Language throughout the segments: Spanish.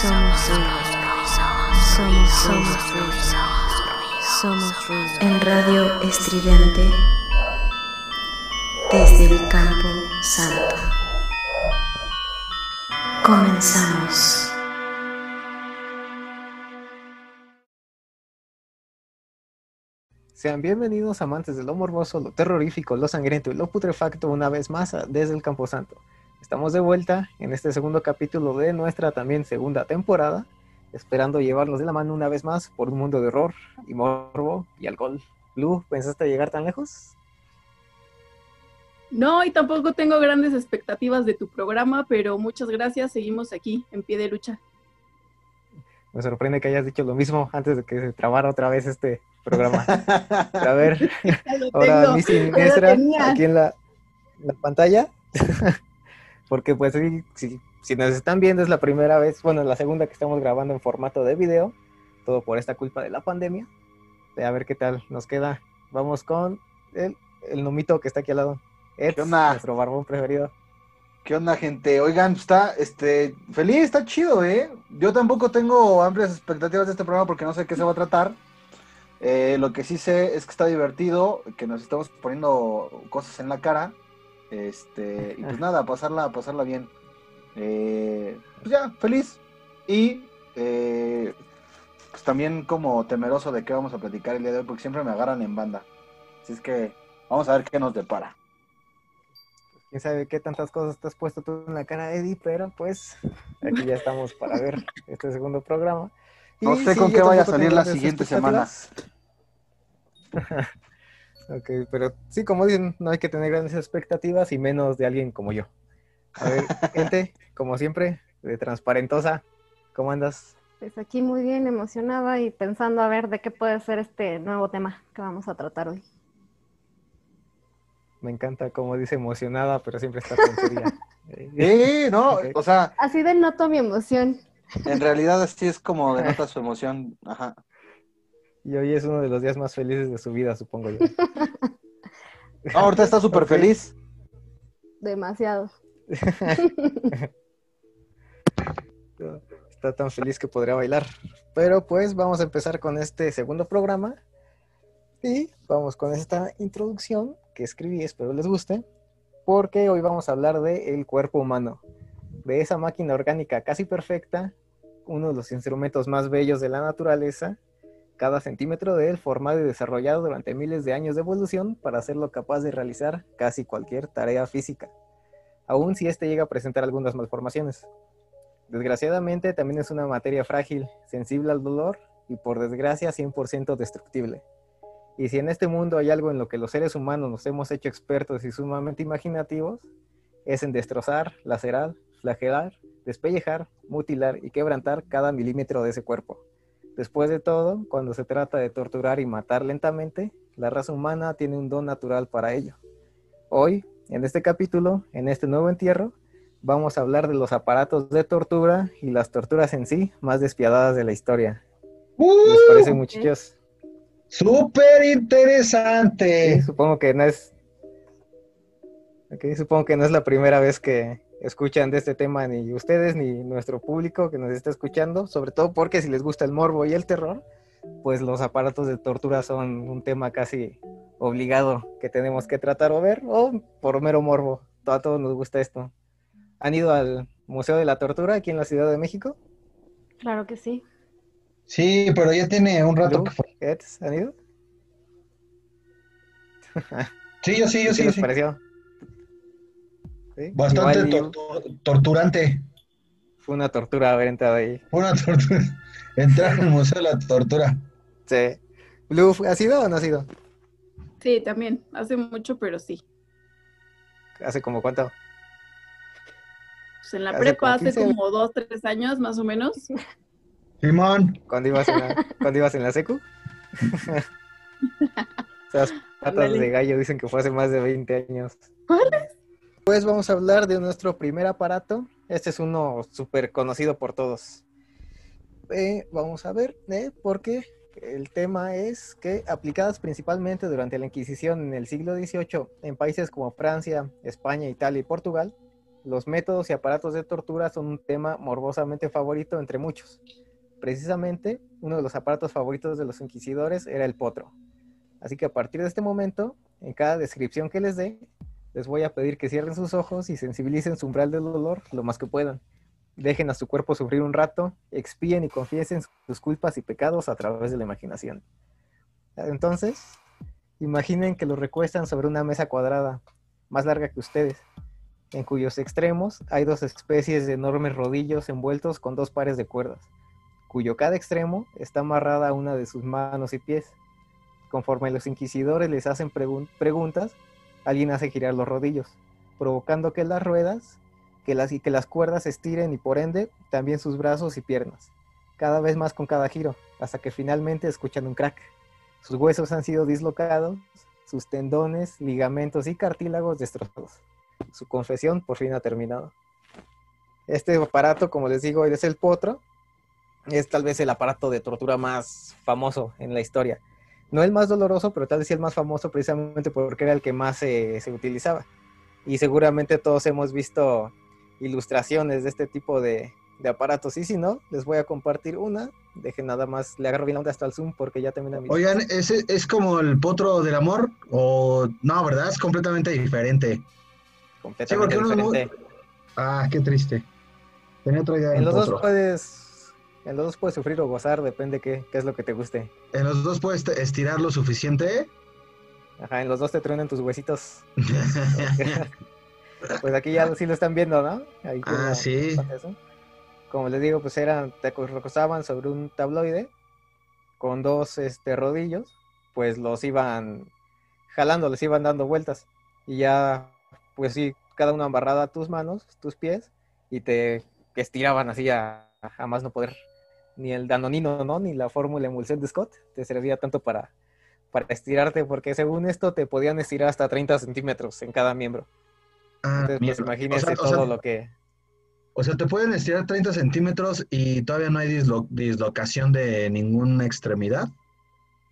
Somos ruido. Somos ruido. Somos ruido. En radio estridente desde el campo santo. Comenzamos. Sean bienvenidos amantes de lo morboso, lo terrorífico, lo sangriento y lo putrefacto una vez más desde el Camposanto. Estamos de vuelta en este segundo capítulo de nuestra también segunda temporada, esperando llevarlos de la mano una vez más por un mundo de horror y morbo y alcohol. Lu, ¿pensaste llegar tan lejos? No, y tampoco tengo grandes expectativas de tu programa, pero muchas gracias. Seguimos aquí, en pie de lucha. Me sorprende que hayas dicho lo mismo antes de que se trabara otra vez este programa. A ver, ahora mi siniestra aquí en la, la pantalla. Porque pues sí, sí, si nos están viendo es la primera vez, bueno, la segunda que estamos grabando en formato de video, todo por esta culpa de la pandemia. A ver qué tal nos queda. Vamos con el, el nomito que está aquí al lado. Eds, ¿Qué onda? nuestro barbón preferido. ¿Qué onda, gente? Oigan, está, este, feliz, está chido, ¿eh? Yo tampoco tengo amplias expectativas de este programa porque no sé qué se va a tratar. Eh, lo que sí sé es que está divertido, que nos estamos poniendo cosas en la cara. Este, y pues nada, pasarla, pasarla bien. Eh, pues ya, feliz. Y eh, pues también como temeroso de qué vamos a platicar el día de hoy, porque siempre me agarran en banda. Así es que vamos a ver qué nos depara. Quién sabe qué tantas cosas te has puesto tú en la cara, Eddie, pero pues aquí ya estamos para ver este segundo programa. No sé sí, con qué vaya a salir tengo la grandes siguiente semana. expectativas. ok, pero sí, como dicen, no hay que tener grandes expectativas y menos de alguien como yo. A ver, gente, como siempre, de transparentosa, ¿cómo andas? Pues aquí muy bien emocionada y pensando a ver de qué puede ser este nuevo tema que vamos a tratar hoy. Me encanta como dice emocionada, pero siempre está tontería. Eh, Sí, no, o sea, Así denoto mi emoción. en realidad así es como denota su emoción. Ajá. Y hoy es uno de los días más felices de su vida, supongo yo. No, ahorita está súper feliz. Demasiado. Está tan feliz que podría bailar. Pero pues vamos a empezar con este segundo programa. Y vamos con esta introducción que escribí, espero les guste. Porque hoy vamos a hablar de el cuerpo humano. De esa máquina orgánica casi perfecta, uno de los instrumentos más bellos de la naturaleza. Cada centímetro de él formado y desarrollado durante miles de años de evolución para hacerlo capaz de realizar casi cualquier tarea física. Aun si éste llega a presentar algunas malformaciones. Desgraciadamente también es una materia frágil, sensible al dolor y por desgracia 100% destructible. Y si en este mundo hay algo en lo que los seres humanos nos hemos hecho expertos y sumamente imaginativos, es en destrozar, lacerar, flagelar, despellejar, mutilar y quebrantar cada milímetro de ese cuerpo. Después de todo, cuando se trata de torturar y matar lentamente, la raza humana tiene un don natural para ello. Hoy, en este capítulo, en este nuevo entierro, vamos a hablar de los aparatos de tortura y las torturas en sí más despiadadas de la historia. ¿Les parece, muchachos? Súper Sí, interesante. supongo que no es. Ok, supongo que no es la primera vez que escuchan de este tema ni ustedes ni nuestro público que nos está escuchando, sobre todo porque si les gusta el morbo y el terror, pues los aparatos de tortura son un tema casi obligado que tenemos que tratar o ver, o por mero morbo. A todos nos gusta esto. ¿Han ido al Museo de la Tortura aquí en la Ciudad de México? Claro que sí. Sí, pero ya tiene un rato que fue. ¿Han ido? Sí, yo sí, yo ¿Qué sí, yo les sí. pareció? ¿Sí? Bastante torturante. Fue una tortura haber entrado ahí. Fue Una tortura. Entrar al Museo de la Tortura. Sí. Blue, ¿ha sido o no ha sido? Sí, también. Hace mucho, pero sí. ¿Hace como cuánto? Pues en la Hace prepa como hace 15 como dos, tres años más o menos. Simón. ¿Cuándo ibas en la, cuando ibas en la secu? Esas patas de gallo dicen que fue hace más de 20 años. ¿Cuáles? Pues vamos a hablar de nuestro primer aparato. Este es uno súper conocido por todos. Eh, vamos a ver, ¿eh? porque el tema es que aplicadas principalmente durante la Inquisición en el siglo XVIII en países como Francia, España, Italia y Portugal, los métodos y aparatos de tortura son un tema morbosamente favorito entre muchos. Precisamente, uno de los aparatos favoritos de los inquisidores era el potro. Así que a partir de este momento, en cada descripción que les dé, les voy a pedir que cierren sus ojos y sensibilicen su umbral del dolor lo más que puedan. Dejen a su cuerpo sufrir un rato, expíen y confiesen sus culpas y pecados a través de la imaginación. Entonces, imaginen que los recuestan sobre una mesa cuadrada, más larga que ustedes, en cuyos extremos hay dos especies de enormes rodillos envueltos con dos pares de cuerdas, cuyo cada extremo está amarrada a una de sus manos y pies. Conforme los inquisidores les hacen pregun- preguntas, alguien hace girar los rodillos, provocando que las ruedas que las, y que las cuerdas se estiren y por ende también sus brazos y piernas, cada vez más con cada giro, hasta que finalmente escuchan un crack. Sus huesos han sido dislocados, sus tendones, ligamentos y cartílagos destrozados. Su confesión por fin ha terminado. Este aparato, como les digo, es el potro. Es tal vez el aparato de tortura más famoso en la historia. No el más doloroso, pero tal vez sí el más famoso precisamente porque era el que más se, se utilizaba. Y seguramente todos hemos visto ilustraciones de este tipo de, de aparatos. Y si no, les voy a compartir una. Dejen nada más, le agarro bien la onda hasta el zoom porque ya termina mi... Oigan, ¿ese es como el potro del amor? O no, ¿verdad? Es completamente diferente. completamente sí, porque uno es muy- diferente. Ah, qué triste. Tenía otra idea En los dos puedes, en los dos puedes sufrir o gozar, depende qué, qué es lo que te guste. En los dos puedes estirar lo suficiente. Ajá, en los dos te truenan tus huesitos. Pues aquí ya sí lo están viendo, ¿no? Ahí Ah, sí. eso. Como les digo, pues eran, te recostaban sobre un tabloide con dos este, rodillos, pues los iban jalando, les iban dando vueltas. Y ya, pues sí, cada uno amarrada a tus manos, tus pies, y te estiraban así a, a más no poder. Ni el danonino, ¿no? Ni la fórmula emulsión de Scott te servía tanto para, para estirarte, porque según esto te podían estirar hasta 30 centímetros en cada miembro. Ah, Entonces, pues imagínense O sea- o todo sea- lo que... O sea, te pueden estirar 30 centímetros y todavía no hay dislo- dislocación de ninguna extremidad.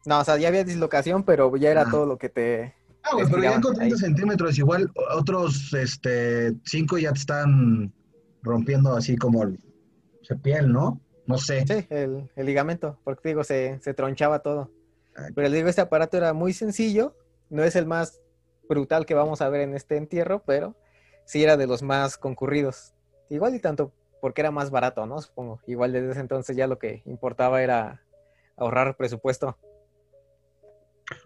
No, o sea, ya había dislocación, pero ya era Ah. todo lo que te... Ah, güey, pero ya con 30 ahí. centímetros igual otros este 5 ya te están rompiendo así como el, piel, ¿no? No sé. Sí, el, el ligamento, porque digo, se, se tronchaba todo. Ah, Pero digo, este aparato era muy sencillo, no es el más brutal que vamos a ver en este entierro, pero sí era de los más concurridos. Igual y tanto porque era más barato, ¿no? Supongo. Igual desde ese entonces ya lo que importaba era ahorrar presupuesto.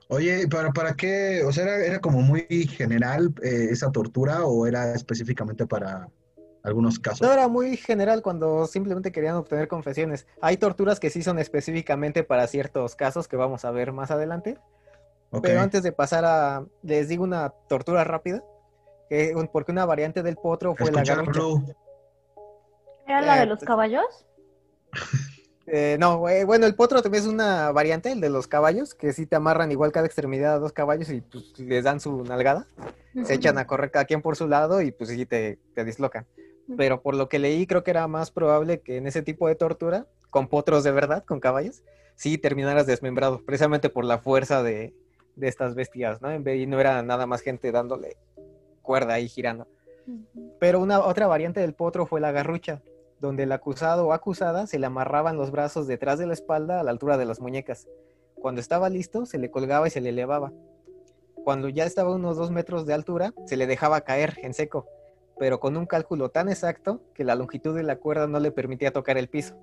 Oye, ¿para, para qué? O sea, ¿era, era como muy general eh, esa tortura o era específicamente para algunos casos? No era muy general cuando simplemente querían obtener confesiones. Hay torturas que sí son específicamente para ciertos casos que vamos a ver más adelante. Pero antes de pasar a, les digo una tortura rápida, que un- porque una variante del potro fue la Escuchar. Blue. ¿Era la Eh, de los caballos? Eh, no, eh, bueno, el potro también es una variante, el de los caballos, que sí te amarran igual cada extremidad a dos caballos y pues, les dan su nalgada, se echan a correr cada quien por su lado y pues sí te, te dislocan. Pero por lo que leí, creo que era más probable que en ese tipo de tortura, con potros de verdad, con caballos, sí terminaras desmembrado, precisamente por la fuerza de, de estas bestias, ¿no? En vez, y no era nada más gente dándole cuerda ahí girando. Pero una otra variante del potro fue la garrucha, donde el acusado o acusada se le amarraban los brazos detrás de la espalda a la altura de las muñecas. Cuando estaba listo, se le colgaba y se le elevaba. Cuando ya estaba a unos dos metros de altura, se le dejaba caer en seco, pero con un cálculo tan exacto que la longitud de la cuerda no le permitía tocar el piso,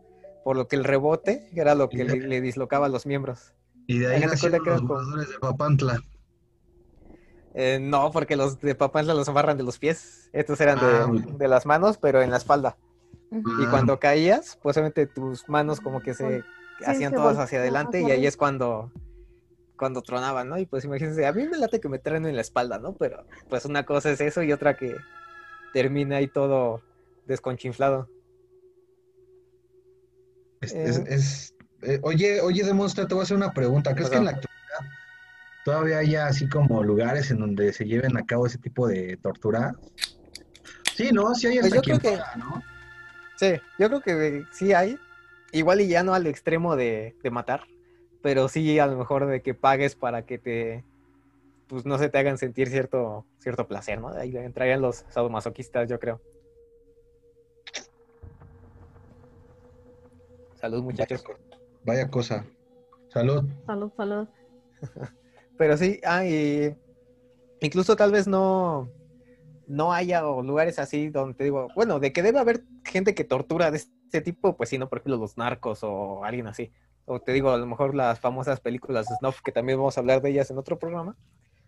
por lo que el rebote era lo que le, le dislocaba los miembros. Y de ahí nacieron los voladores de Papantla. Eh, no, porque los de Papantla los amarran de los pies. Estos eran de, Ah, de las manos, pero en la espalda. Y Ah, cuando caías, pues obviamente tus manos como que se Sí, hacían se todas hacia adelante y ahí es cuando cuando tronaban, ¿no? Y pues imagínense, a mí me late que me traen en la espalda, ¿no? Pero pues una cosa es eso y otra que termina ahí todo desconchinflado. Es, Eh. es- es- eh, oye, oye, Demonstra, te voy a hacer una pregunta. ¿Crees que en la actualidad todavía haya así como lugares en donde se lleven a cabo ese tipo de tortura? Sí, ¿no? Sí hay Pues hasta yo quien creo que- ¿no? Sí, yo creo que sí hay. Igual y ya no al extremo de, de matar, pero sí a lo mejor de que pagues para que te, pues no se te hagan sentir cierto, cierto placer, ¿no? Ahí entrarían los sadomasoquistas, yo creo. Salud, muchachos. Vaya, co- vaya cosa. Salud. Salud, salud. Pero sí, ah, y incluso tal vez no, no haya o lugares así donde te digo, bueno, de que debe haber gente que tortura de este tipo, pues sí, ¿no? Por ejemplo, los narcos o alguien así. O te digo, a lo mejor las famosas películas de Snuff, que también vamos a hablar de ellas en otro programa,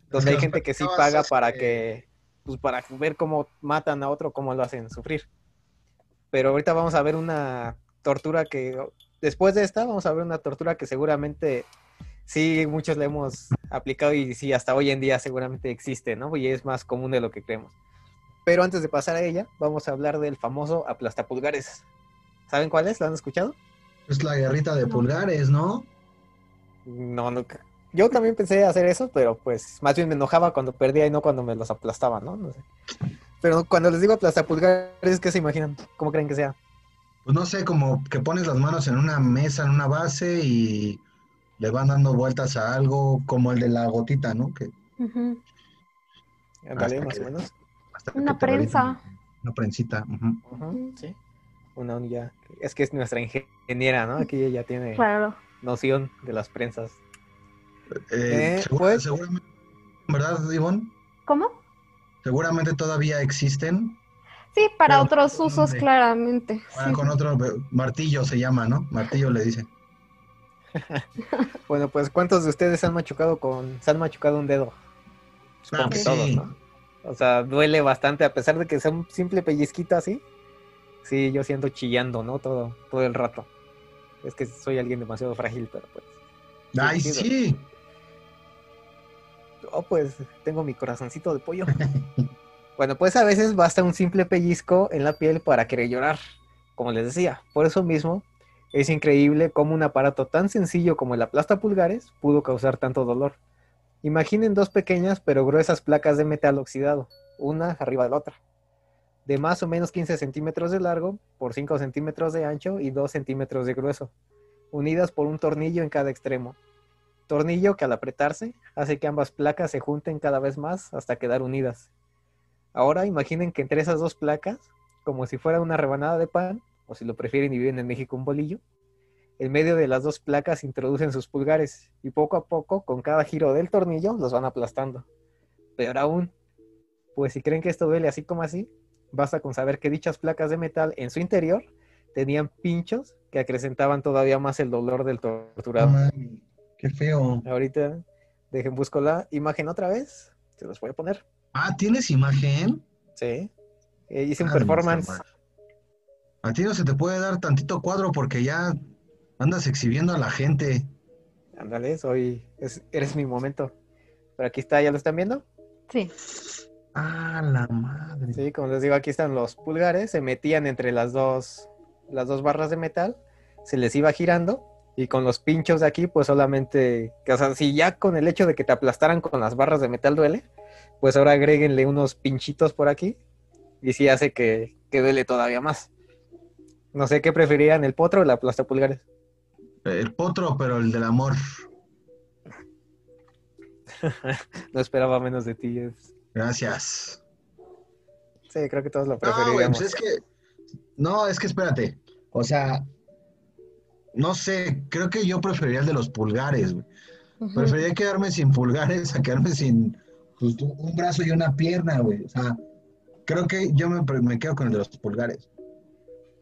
donde hay gente que sí paga para que, pues para ver cómo matan a otro, cómo lo hacen sufrir. Pero ahorita vamos a ver una tortura que, después de esta, vamos a ver una tortura que seguramente sí muchos le hemos aplicado y sí hasta hoy en día seguramente existe, ¿no? Y es más común de lo que creemos. Pero antes de pasar a ella, vamos a hablar del famoso aplastapulgares. ¿Saben cuál es? ¿Lo han escuchado? Es la guerrita de pulgares, ¿no? No, nunca. Yo también pensé hacer eso, pero pues más bien me enojaba cuando perdía y no cuando me los aplastaba, ¿no? No sé. Pero cuando les digo aplastapulgares, ¿qué se imaginan? ¿Cómo creen que sea? Pues no sé, como que pones las manos en una mesa, en una base y le van dando vueltas a algo como el de la gotita, ¿no? Que más o menos. Una prensa. Una prensita. sí. Una unidad. Es que es nuestra ingeniera, ¿no? Aquí ella tiene Claro. noción de las prensas. Eh, Eh, segura- pues- Seguramente, ¿verdad, Ivonne? ¿Cómo? Seguramente todavía existen. Sí, para otros usos, claramente. Ahora sí. con otro eh, martillo se llama, ¿no? Martillo le dicen. Bueno, pues ¿cuántos de ustedes han machucado con, se han machucado un dedo? Supongo Ah, que sí. todos, ¿no? O sea, duele bastante, a pesar de que sea un simple pellizquito así. Sí, yo siento chillando, ¿no? Todo, todo el rato. Es que soy alguien demasiado frágil, pero pues. ¡Ay, sí, sí! Oh, pues tengo mi corazoncito de pollo. bueno, pues a veces basta un simple pellizco en la piel para querer llorar, como les decía. Por eso mismo, es increíble cómo un aparato tan sencillo como el aplasta pulgares pudo causar tanto dolor. Imaginen dos pequeñas pero gruesas placas de metal oxidado, una arriba de la otra, de más o menos 15 centímetros de largo por 5 centímetros de ancho y 2 centímetros de grueso, unidas por un tornillo en cada extremo. Tornillo que al apretarse hace que ambas placas se junten cada vez más hasta quedar unidas. Ahora imaginen que entre esas dos placas, como si fuera una rebanada de pan, o si lo prefieren y viven en México un bolillo, en medio de las dos placas introducen sus pulgares y poco a poco, con cada giro del tornillo, los van aplastando. Peor aún, pues si creen que esto duele así como así, basta con saber que dichas placas de metal en su interior tenían pinchos que acrecentaban todavía más el dolor del torturado. ¡Qué feo! Ahorita dejen busco la imagen otra vez. Se los voy a poner. Ah, ¿tienes imagen? Sí. Eh, hice un Ah, performance. A ti no se te puede dar tantito cuadro porque ya andas exhibiendo a la gente. Ándale, soy. es- eres mi momento. Pero aquí está, ¿ya lo están viendo? Sí. Ah, la madre. Sí, como les digo, aquí están los pulgares. Se metían entre las dos, las dos barras de metal. Se les iba girando. Y con los pinchos de aquí, pues solamente. O sea, si ya con el hecho de que te aplastaran con las barras de metal duele, pues ahora agréguenle unos pinchitos por aquí. Y sí hace que, que duele todavía más. No sé qué preferían, el potro o la aplasta pulgares. El potro, pero el del amor. No esperaba menos de ti. Gracias. Sí, creo que todos lo No, preferiríamos. pues es que. No, es que espérate. O sea, no sé, creo que yo preferiría el de los pulgares, güey. Preferiría quedarme sin pulgares a quedarme sin pues, un brazo y una pierna, güey. O sea, creo que yo me, me quedo con el de los pulgares.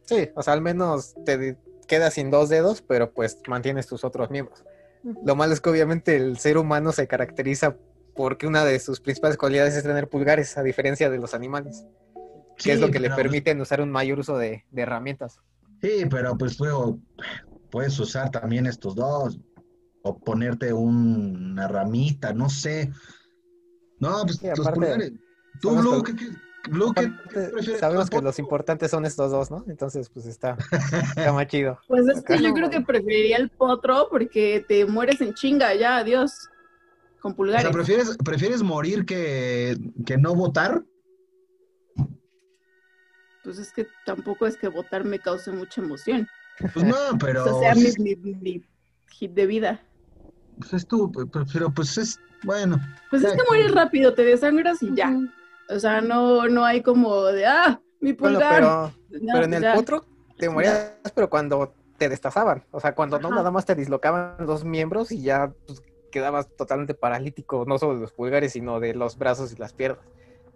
Sí, o sea, al menos te quedas sin dos dedos, pero pues mantienes tus otros miembros. Lo malo es que obviamente el ser humano se caracteriza porque una de sus principales cualidades es tener pulgares, a diferencia de los animales, que es lo que le pero, permiten usar un mayor uso de, de herramientas. Sí, pero pues luego puedes usar también estos dos. o ponerte una ramita, no sé. No, pues Sí, los pulgares. Tú, Blue, ¿qué, qué, Blue, ¿qué- Aparte, qué prefieres? sabemos que ¿Los importantes son estos dos, ¿no? Entonces, pues está, está más chido. Pues es que yo creo que preferiría el potro porque te mueres en chinga, ya, adiós. Con O pulgares. sea, ¿prefieres, ¿prefieres morir que, que no votar? Pues es que tampoco es que votar me cause mucha emoción. Pues no, pero o sea, sí mi, mi- mi hit de vida. pues es tú, pe- pe- pero pues es, bueno. Pues es que mueres rápido, te desangras y ya. O sea, no, no hay como de, ah, mi Bueno, pulgar. pero, No, pero en el ya. potro te morías, pero cuando te destazaban. O sea, cuando no, nada más te dislocaban los miembros y ya pues, quedabas totalmente paralítico, no solo de los pulgares, sino de los brazos y las piernas.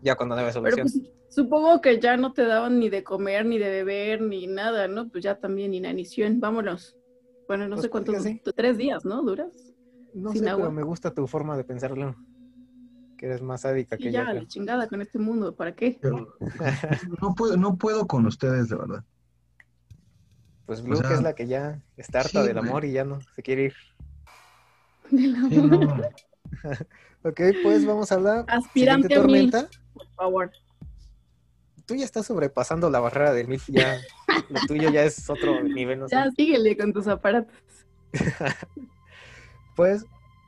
Ya cuando no había Pero solución. pues supongo que ya no te daban ni de comer, ni de beber, ni nada, ¿no? Pues ya también inanición, vámonos. Bueno, no Pues sé cuántos, sí. tres días, ¿no? ¿Duras? no sin sé, agua. pero me gusta tu forma de pensarlo. Que eres más sádica Y que ya, yo. la creo. chingada con este mundo, ¿para qué? pero no puedo, no puedo con ustedes, de verdad. Pues Blue, sea, que es la que ya está harta sí, del amor y ya no se quiere ir. Del Sí, amor. no. Ok, pues vamos a hablar. Aspirante Siguiente a mil, tormenta. Por favor. Tú ya estás sobrepasando la barrera del mil. Ya, lo tuyo ya es otro nivel. No sé. Ya, síguele con tus aparatos. Pues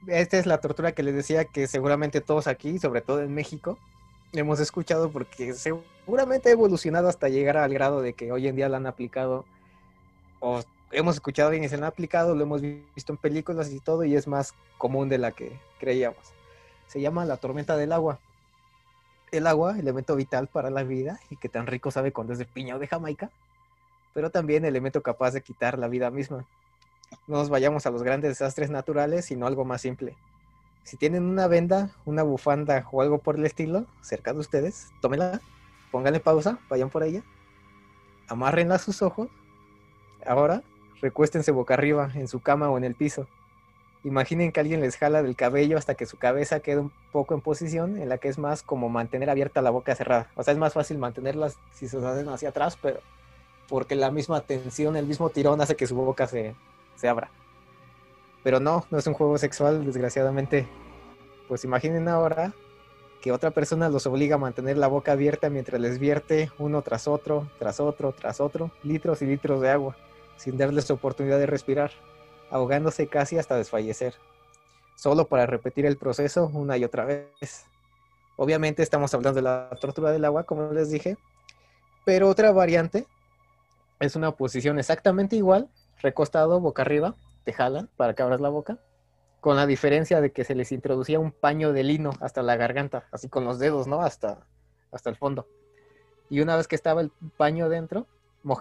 esta es la tortura que les decía que seguramente todos aquí, sobre todo en México, hemos escuchado porque seguramente ha evolucionado hasta llegar al grado de que hoy en día la han aplicado o hemos escuchado bien y se la han aplicado, lo hemos visto en películas y todo y es más común de la que creíamos. Se llama la tormenta del agua. El agua, elemento vital para la vida y que tan rico sabe cuando es de piña o de Jamaica, pero también elemento capaz de quitar la vida misma no nos vayamos a los grandes desastres naturales, sino algo más simple. Si tienen una venda, una bufanda o algo por el estilo cerca de ustedes, tómenla, pónganle pausa, vayan por ella, amárrenla a sus ojos. Ahora, recuéstense boca arriba en su cama o en el piso. Imaginen que alguien les jala del cabello hasta que su cabeza quede un poco en posición en la que es más como mantener abierta la boca cerrada. O sea, es más fácil mantenerlas si se hacen hacia atrás, pero porque la misma tensión, el mismo tirón hace que su boca se, se abra. Pero no, no es un juego sexual, desgraciadamente. Pues imaginen ahora que otra persona los obliga a mantener la boca abierta mientras les vierte uno tras otro, tras otro, tras otro, litros y litros de agua, sin darles oportunidad de respirar, ahogándose casi hasta desfallecer, solo para repetir el proceso una y otra vez. Obviamente estamos hablando de la tortura del agua, como les dije, pero otra variante es una posición exactamente igual, recostado boca arriba, te jalan para que abras la boca, con la diferencia de que se les introducía un paño de lino hasta la garganta, así con los dedos, ¿no? Hasta, hasta el fondo. Y una vez que estaba el paño dentro,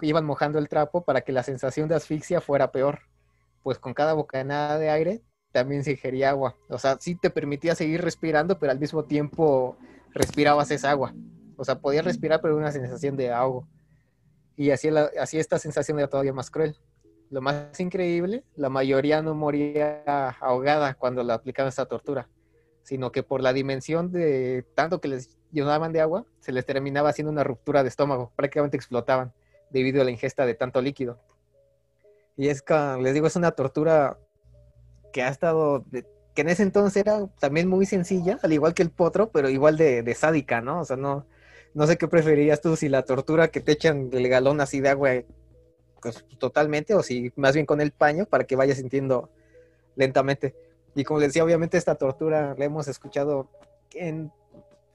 iban mojando el trapo para que la sensación de asfixia fuera peor, pues con cada bocanada de aire también se ingería agua. O sea, sí te permitía seguir respirando, pero al mismo tiempo respirabas esa agua. O sea, podías respirar, pero una sensación de ahogo. Y así, la- así esta sensación era todavía más cruel. Lo más increíble, la mayoría no moría ahogada cuando le aplicaban esta tortura, sino que por la dimensión de tanto que les llenaban de agua, se les terminaba haciendo una ruptura de estómago, prácticamente explotaban debido a la ingesta de tanto líquido. Y es que, les digo, es una tortura que ha estado, que en ese entonces era también muy sencilla, al igual que el potro, pero igual de, de sádica, ¿no? O sea, no, no sé qué preferirías tú, si la tortura que te echan del galón así de agua pues, totalmente, o si más bien con el paño para que vayas sintiendo lentamente. Y como les decía, obviamente esta tortura la hemos escuchado en,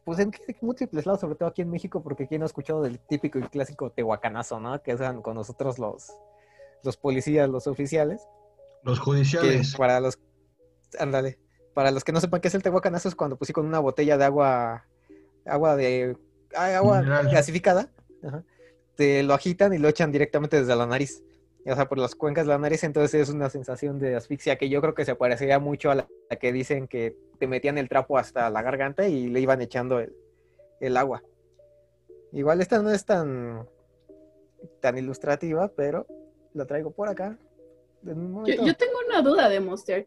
pues en múltiples lados, sobre todo aquí en México, porque aquí no ha escuchado del típico y clásico tehuacanazo, ¿no? Que usan con nosotros los, los policías, los oficiales. Los judiciales. para los, ándale, para los que no sepan qué es el tehuacanazo es cuando pues sí con una botella de agua, agua de, agua Mineral. gasificada, ajá, te lo agitan y lo echan directamente desde la nariz. O sea, por las cuencas de la nariz, entonces es una sensación de asfixia que yo creo que se parecería mucho a la, la que dicen que te metían el trapo hasta la garganta y le iban echando el, el agua. Igual esta no es tan, tan ilustrativa, pero la traigo por acá. Yo, tengo una duda de Monster.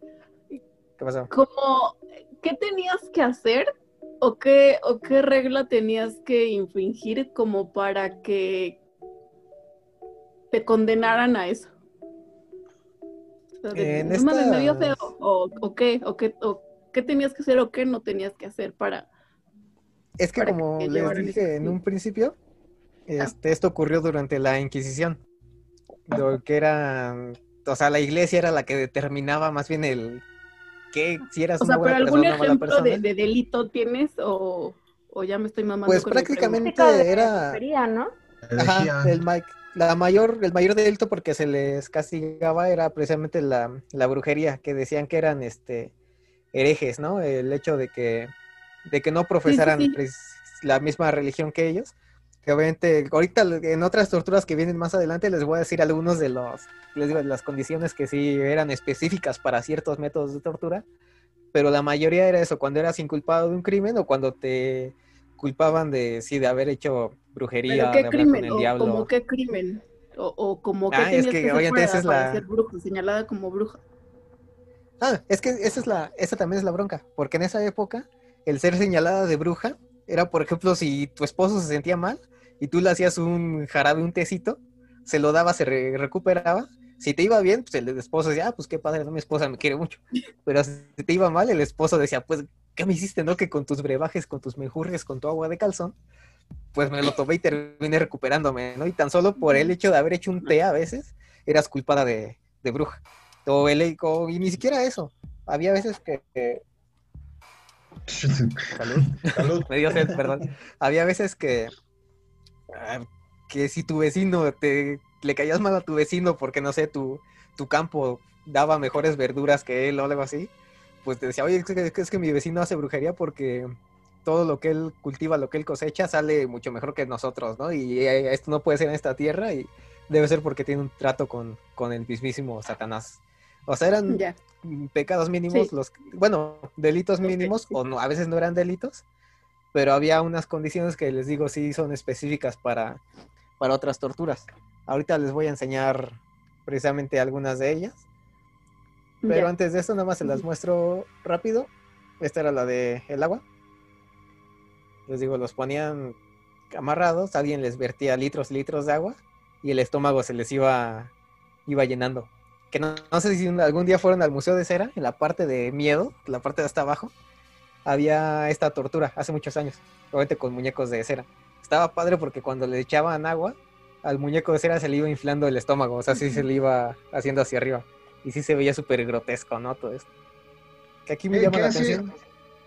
¿Qué pasó? Como, ¿qué tenías que hacer o qué, o qué regla tenías que infringir como para que te condenaran a eso? O sea, de- no feo. O, o qué, o qué, o qué tenías que hacer o qué no tenías que hacer para. Es que para como que les dije en un principio, este, esto ocurrió durante la Inquisición, lo que era, o sea, la iglesia era la que determinaba más bien el que si eras O sea, una buena algún persona o una mala ejemplo de, persona. de delito tienes o, o ya me estoy mamando Pues con prácticamente era, brujería, ¿no? ajá, el la mayor, el mayor delito porque se les castigaba era precisamente la, la brujería, que decían que eran, este, herejes, ¿no? El hecho de que, de que no profesaran sí. la misma religión que ellos. Que obviamente, ahorita en otras torturas que vienen más adelante les voy a decir algunos de los, les digo, de las condiciones que sí eran específicas para ciertos métodos de tortura, pero la mayoría era eso, cuando eras inculpado de un crimen o cuando te culpaban de, sí, de haber hecho brujería, ¿Pero qué con el ¿O diablo. como qué crimen? ¿O, o como qué Ah, es que, obviamente, esa es la- ser señalada como bruja? Ah, es que esa es la, esa también es la bronca, porque en esa época el ser señalada de bruja era, por ejemplo, si tu esposo se sentía mal y tú le hacías un jarabe, un tecito, se lo daba, se re- recuperaba. Si te iba bien, pues el esposo decía, ah, pues qué padre, no, mi esposa me quiere mucho. Pero si te iba mal, el esposo decía, pues, ¿qué me hiciste, no? Que con tus brebajes, con tus menjurjes, con tu agua de calzón, pues me lo tomé y terminé recuperándome, ¿no? Y tan solo por el hecho de haber hecho un té a veces, eras culpada de, de bruja. O el, o- y ni siquiera eso. Había veces que... que- Salud. Salud. Me dio sed, perdón. Había veces que... ah, Que si tu vecino te... Le caías mal a tu vecino porque, no sé, tu, tu campo daba mejores verduras que él o algo así, pues te decía, oye, es que, es que mi vecino hace brujería porque todo lo que él cultiva, lo que él cosecha, sale mucho mejor que nosotros, ¿no? Y eh, esto no puede ser en esta tierra y debe ser porque tiene un trato con, con el mismísimo Satanás. O sea, eran pecados mínimos, Sí. los, bueno, delitos mínimos, o no, a veces no eran delitos, pero había unas condiciones que les digo sí son específicas para, para otras torturas. Ahorita les voy a enseñar precisamente algunas de ellas, pero antes de esto nada más se las muestro rápido. Esta era la de el agua. Les digo, los ponían amarrados, alguien les vertía litros litros de agua y el estómago se les iba, iba llenando. Que no, no sé si algún día fueron al Museo de Cera, en la parte de miedo, la parte de hasta abajo, había esta tortura hace muchos años, obviamente con muñecos de cera. Estaba padre porque cuando le echaban agua, al muñeco de cera se le iba inflando el estómago, o sea, sí se le iba haciendo hacia arriba. Y sí se veía súper grotesco, ¿no? Todo esto. Que aquí me Eh, llama ¿qué la hace? atención.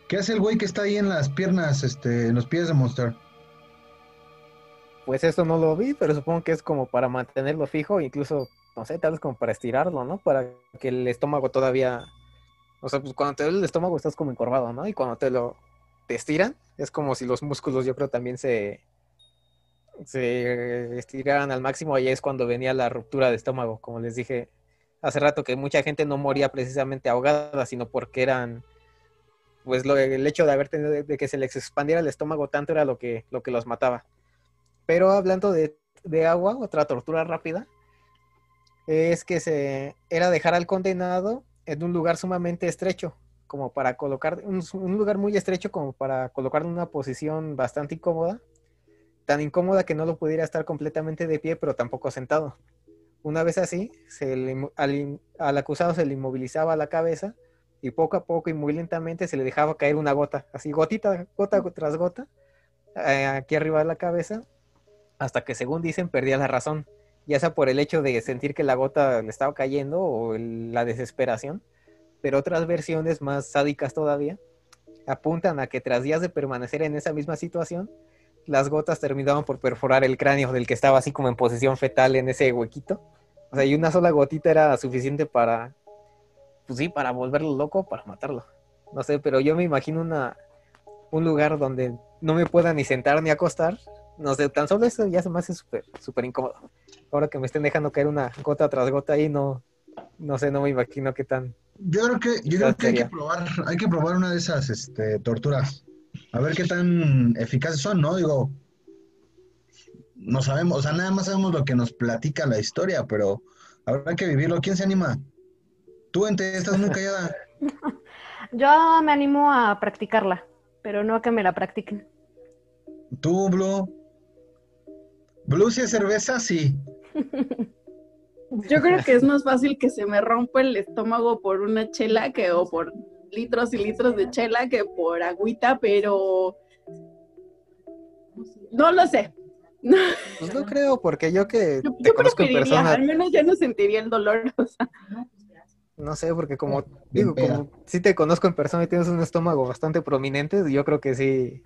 ¿Qué hace el güey que está ahí en las piernas, este, en los pies de Monster? Pues esto no lo vi, pero supongo que es como para mantenerlo fijo, incluso, no sé, tal vez como para estirarlo, ¿no? Para que el estómago todavía... O sea, pues cuando te duele el estómago estás como encorvado, ¿no? Y cuando te lo te estiran, es como si los músculos yo creo también se, se estiraran al máximo, y es cuando venía la ruptura de estómago, como les dije hace rato, que mucha gente no moría precisamente ahogada, sino porque eran, pues lo, el hecho de haber tenido, de que se les expandiera el estómago tanto era lo que, lo que los mataba. Pero hablando de, de agua, otra tortura rápida, es que se era dejar al condenado en un lugar sumamente estrecho, como para colocar, un, lugar muy estrecho como para colocarlo en una posición bastante incómoda, tan incómoda que no lo pudiera estar completamente de pie, pero tampoco sentado. Una vez así, se le al acusado se le inmovilizaba la cabeza y poco a poco y muy lentamente se le dejaba caer una gota, así gotita, gota tras gota, eh, aquí arriba de la cabeza, hasta que según dicen perdía la razón, ya sea por el hecho de sentir que la gota le estaba cayendo o el- la desesperación, pero otras versiones más sádicas todavía apuntan a que tras días de permanecer en esa misma situación, las gotas terminaban por perforar el cráneo del que estaba así como en posición fetal en ese huequito. O sea, y una sola gotita era suficiente para, pues sí, para volverlo loco, para matarlo. No sé, pero yo me imagino una, un lugar donde no me pueda ni sentar ni acostar. No sé, tan solo eso ya se me hace súper, súper incómodo. Ahora que me estén dejando caer una gota tras gota ahí, no, no sé, no me imagino qué tan... Yo creo que, yo creo que hay que probar, hay que probar una de esas este, torturas. A ver qué tan eficaces son, ¿no? Digo, no sabemos, o sea, nada más sabemos lo que nos platica la historia, pero habrá que vivirlo. ¿Quién se anima? Tú, Ente, estás muy callada. Yo me animo a practicarla, pero no a que me la practiquen. Tú, Blue. Blue, si es cerveza, sí. Yo creo que es más fácil que se me rompa el estómago por una chela que o por litros y litros de chela que por agüita, pero no lo sé. Pues no creo, porque yo que Yo, te yo conozco en persona, al menos ya no sentiría el dolor. o sea, no sé, porque como Bien digo, peda. como si te conozco en persona y tienes un estómago bastante prominente, yo creo que sí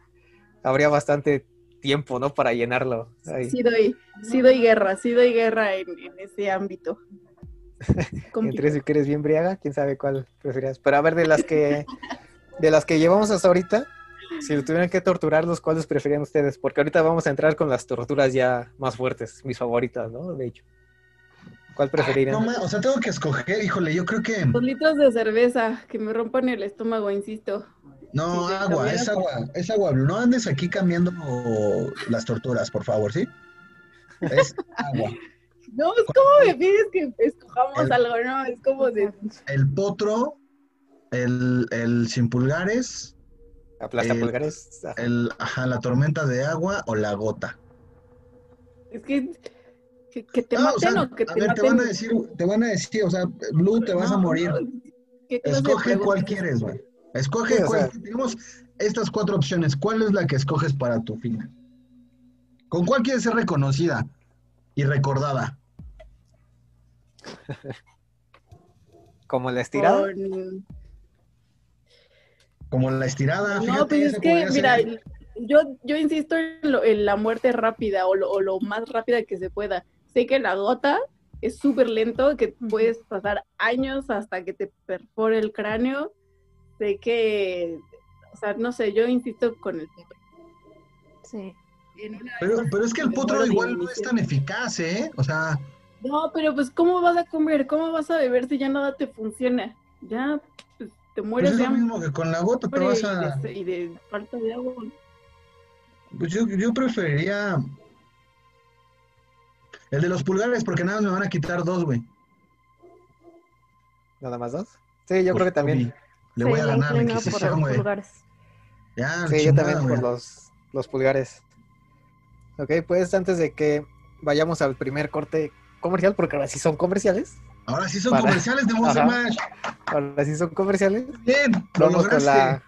habría bastante tiempo, ¿no? Para llenarlo. ahí. sí doy, sí doy guerra, sí doy guerra en, en ese ámbito. Entre si quieres bien briaga, quién sabe cuál prefieras. Pero a ver, de las que de las que llevamos hasta ahorita, si tuvieran que torturarlos, ¿cuáles preferían ustedes? Porque ahorita vamos a entrar con las torturas ya más fuertes, mis favoritas, ¿no? De hecho. ¿Cuál preferirían? o sea, tengo que escoger, híjole, yo creo que. Dos litros de cerveza que me rompan el estómago, insisto. No, Sí, agua, es agua. es agua. No andes aquí cambiando las torturas, por favor, ¿sí? Es agua. No, es como me pides que escojamos El- algo, ¿no? Es como de. El potro, el, el sin pulgares, Aplasta eh, pulgares. Ajá. el, ajá, la tormenta de agua o la gota. Es que. Que, que te No, o maten sea, o que a te te maten. van a decir, te van a decir, o sea, Blue, te vas a morir. no, ¿qué clase de Escoge cuál quieres, güey. Escoge Sí, o cuál. sea- Tenemos estas cuatro opciones. ¿Cuál es la que escoges para tu final? ¿Con cuál quieres ser reconocida y recordada? Como la estirada. Con- Como la estirada. No, pues esa es que, mira, ser. yo, yo insisto en, lo- en la muerte rápida o lo, o lo más rápida que se pueda. Sé que la gota es súper lento, que puedes pasar años hasta que te perfore el cráneo. Sé que, o sea, no sé, yo insisto con el potro. Sí. En una de Pero, pero es que el potro de igual no es tan eficaz, ¿eh? O sea, No, pero pues, ¿cómo vas a comer? ¿Cómo vas a beber si ya nada te funciona? Ya, pues, te pues mueres es de lo mismo que con la gota, te y vas a... de, y de falta de agua. Pues yo, yo preferiría... El de los pulgares, porque nada más me van a quitar dos, güey. Nada más dos. Sí, yo Pues, creo que también. Le Sí, voy a ganar por Inquisición, los güey. pulgares. Ya, Sí, yo también por los, los pulgares. Ok, pues antes de que vayamos al primer corte comercial, porque ahora sí son comerciales. Ahora sí son Para- comerciales de Monster. Mash. Ahora sí son comerciales. Bien, lo Vamos con la,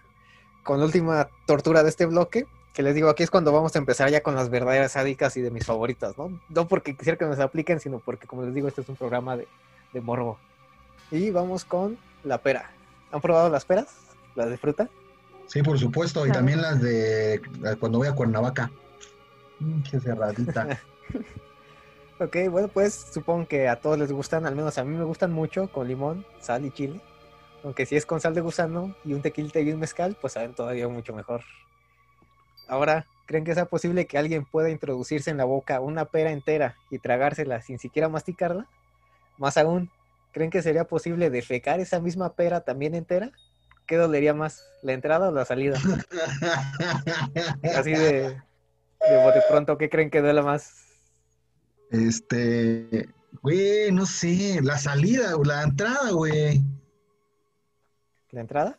con la última tortura de este bloque. Que les digo, aquí es cuando vamos a empezar ya con las verdaderas sádicas y de mis favoritas, ¿no? No porque quisiera que nos apliquen, sino porque, como les digo, este es un programa de, de morbo. Y vamos con la pera. ¿Han probado las peras? ¿Las de fruta? Sí, por supuesto. Y también las de cuando voy a Cuernavaca. Pinche cerradita. Ok, bueno, pues supongo que a todos les gustan, al menos a mí me gustan mucho, con limón, sal y chile. Aunque si es con sal de gusano y un tequilita y un mezcal, pues saben todavía mucho mejor. Ahora, ¿creen que sea posible que alguien pueda introducirse en la boca una pera entera y tragársela sin siquiera masticarla? Más aún, ¿creen que sería posible defecar esa misma pera también entera? ¿Qué dolería más, la entrada o la salida? Así de, de bote pronto, ¿qué creen que duela más? Este, güey, no sé, la salida o la entrada, güey. ¿La entrada?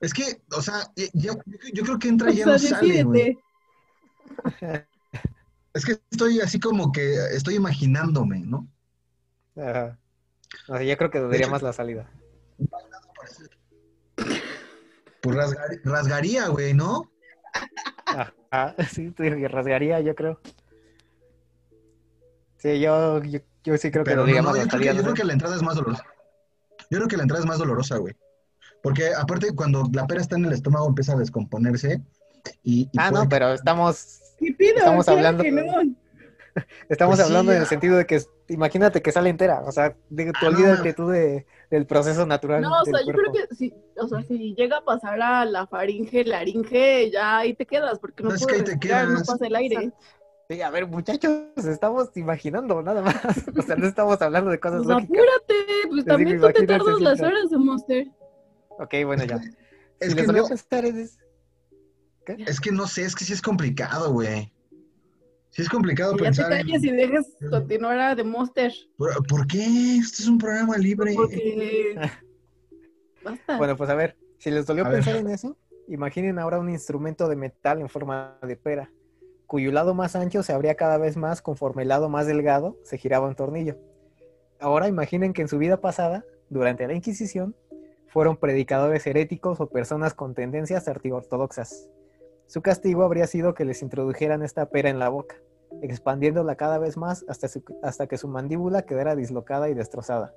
Es que, o sea, yo, yo creo que entra y ya sea, no sale, güey. Es que estoy así como que estoy imaginándome, ¿no? Ajá. No sé, yo creo que hecho- más la salida. Pues rasgar- rasgaría, güey, ¿no? Ajá, sí, rasgaría, yo creo. Sí, yo, yo, yo sí creo que Pero no, dolería no, más yo la creo, que, salida. yo no creo que la entrada es más dolorosa. Yo creo que la entrada es más dolorosa, güey. Porque aparte, cuando la pera está en el estómago, empieza a descomponerse. Y, y Ah, puede no, que- pero estamos, ¿Qué pido? Estamos hablando que de- no. estamos Pues sí, hablando en el ah. sentido de que, imagínate que sale entera, o sea, de, tú Ah, olvídate tú de, del proceso natural No, o sea, yo creo que si, o sea, si llega a pasar a la faringe, laringe, ya ahí te quedas, porque no No, es que puedes respirar, no quedas. pasa el aire. Sí, a ver, muchachos, estamos imaginando nada más. O sea, no estamos hablando de cosas Pues lógicas. apúrate, pues también tú te tardas las horas de Monster. Ok, bueno, ya. Es Si que les no- pensar Es que no sé, es que sí es complicado, güey. Sí es complicado Que ya te pensar en... y dejes continuar a The Monster. ¿Por, por qué? Este es un programa libre. Porque. Basta. Bueno, pues a ver, si les dolió A ver. pensar en eso, imaginen ahora un instrumento de metal en forma de pera, cuyo lado más ancho se abría cada vez más conforme el lado más delgado se giraba un tornillo. Ahora imaginen que en su vida pasada, durante la Inquisición, fueron predicadores heréticos o personas con tendencias antiortodoxas. Su castigo habría sido que les introdujeran esta pera en la boca, expandiéndola cada vez más hasta, hasta que su mandíbula quedara dislocada y destrozada.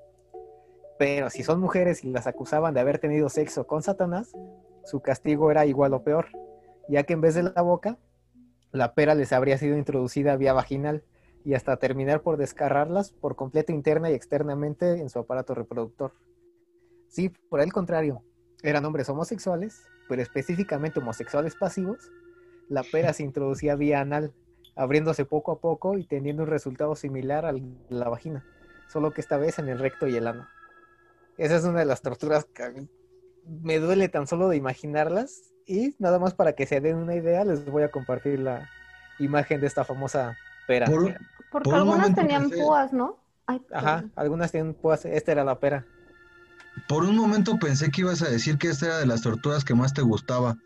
Pero si son mujeres y las acusaban de haber tenido sexo con Satanás, su castigo era igual o peor, ya que en vez de la boca, la pera les habría sido introducida vía vaginal y hasta terminar por descarrarlas por completo interna y externamente en su aparato reproductor. Sí, por el contrario, eran hombres homosexuales, pero específicamente homosexuales pasivos, la pera se introducía vía anal, abriéndose poco a poco y teniendo un resultado similar al de la vagina, solo que esta vez en el recto y el ano. Esa es una de las torturas que a mí me duele tan solo de imaginarlas y nada más para que se den una idea les voy a compartir la imagen de esta famosa pera. Por Porque Por un algunas tenían púas, ¿no? Ay, Ajá, algunas tienen pues esta era la pera. Por un momento pensé que ibas a decir que esta era de las torturas que más te gustaba.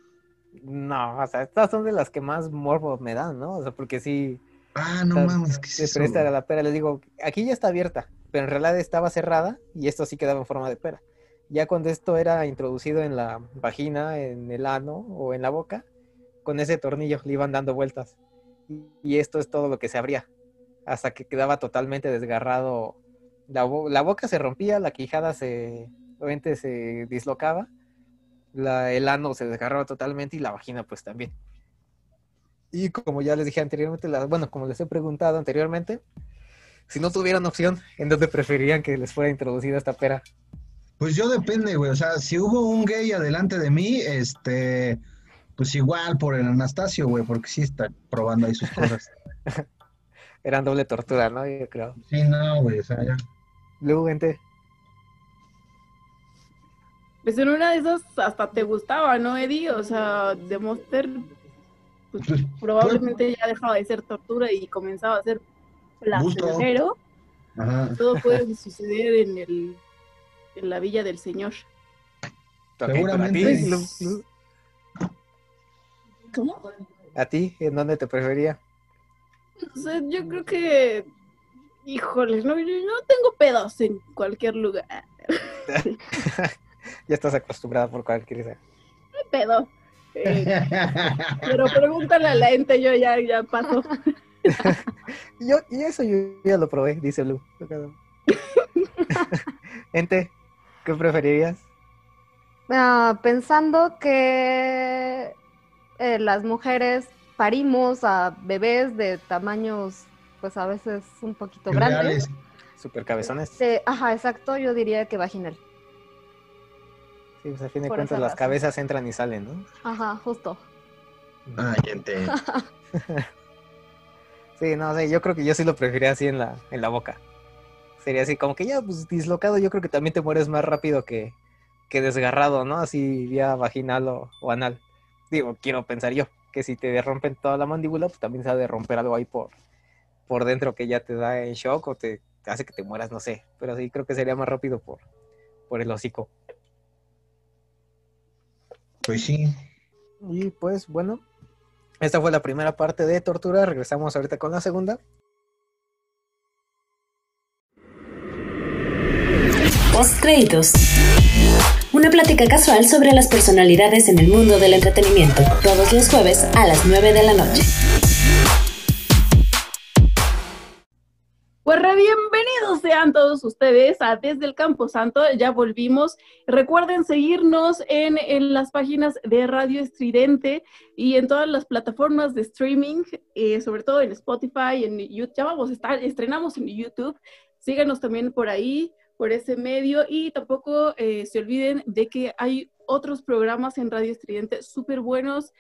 No, o sea, estas son de las que más morbo me dan, ¿no? O sea, porque sí, Ah, no mames, ¿qué es se eso? presta a la pera. Les digo, aquí ya está abierta, pero en realidad estaba cerrada y esto sí quedaba en forma de pera. Ya cuando esto era introducido en la vagina, en el ano o en la boca, con ese tornillo le iban dando vueltas. Y esto es todo lo que se abría, hasta que quedaba totalmente desgarrado. La, la boca se rompía, la quijada se, obviamente se dislocaba, la, el ano se desgarraba totalmente y la vagina pues también. Y como ya les dije anteriormente, la- bueno, como les he preguntado anteriormente, si no tuvieran opción, ¿en dónde preferirían que les fuera introducida esta pera? Pues yo depende, güey. O sea, si hubo un gay adelante de mí, este, pues igual por el Anastasio, güey, porque sí está probando ahí sus cosas. Eran doble tortura, ¿no? Yo creo. Sí, no, güey, o sea, ya. Luego, gente, Pues en una de esas hasta te gustaba, ¿no, Eddie? O sea, de Monster pues, Pues, probablemente ya dejaba de ser tortura y comenzaba a ser placentero. Ajá. Todo puede suceder en el en la villa del Señor. Seguramente. ¿Cómo? ¿a ti, ¿en dónde te prefería? O sea, yo creo que, híjoles, no, yo no tengo pedos en cualquier lugar. ya estás acostumbrada por cualquier sea. No hay pedo. Eh, pero pregúntale a la gente, yo ya, ya paso. Yo, y eso yo ya lo probé, dice Lu. gente, ¿qué preferirías? Ah, pensando que eh, las mujeres parimos a bebés de tamaños, pues a veces un poquito grandes. Super cabezones. Este, ajá, exacto, yo diría que vaginal. Sí, pues a fin de Por cuentas las razón. cabezas entran y salen, ¿no? Ajá, justo. Ay, gente. Sí, no sé, yo creo que yo sí lo preferiría así en la, en la boca. Sería así, como que ya, pues dislocado, yo creo que también te mueres más rápido que, que desgarrado, ¿no? Así vía vaginal o, o anal. Digo, quiero pensar yo, que si te rompen toda la mandíbula, pues también se ha de romper algo ahí por, por dentro que ya te da en shock o te hace que te mueras, no sé. Pero sí, creo que sería más rápido por, por el hocico. Pues sí. Y pues bueno, esta fue la primera parte de tortura. Regresamos ahorita con la segunda. Post créditos. Una plática casual sobre las personalidades en el mundo del entretenimiento, todos los jueves a las 9 de la noche. Pues bienvenidos sean todos ustedes a Desde el Campo Santo, ya volvimos. Recuerden seguirnos en, las páginas de Radio Estridente y en todas las plataformas de streaming, eh, sobre todo en Spotify, en YouTube. Ya vamos a estrenamos en YouTube. Síganos también por ahí, por ese medio y tampoco eh, se olviden de que hay otros programas en Radio Estridente súper buenos.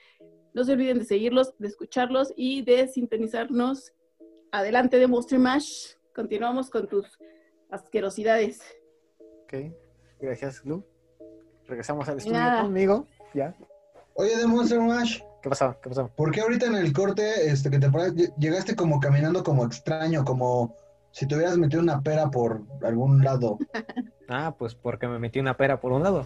No se olviden de seguirlos, de escucharlos y de sintonizarnos Adelante de Monster Mash. Continuamos con tus asquerosidades. Ok, gracias, Lu. Regresamos al estudio Nada. conmigo. ¿Ya? Oye, de Monster Mash, ¿Qué pasó? ¿Qué pasó? ¿por qué ahorita en el corte este, que te llegaste como caminando como extraño, como, Si te hubieras metido una pera por algún lado. Ah, pues porque me metí una pera por un lado.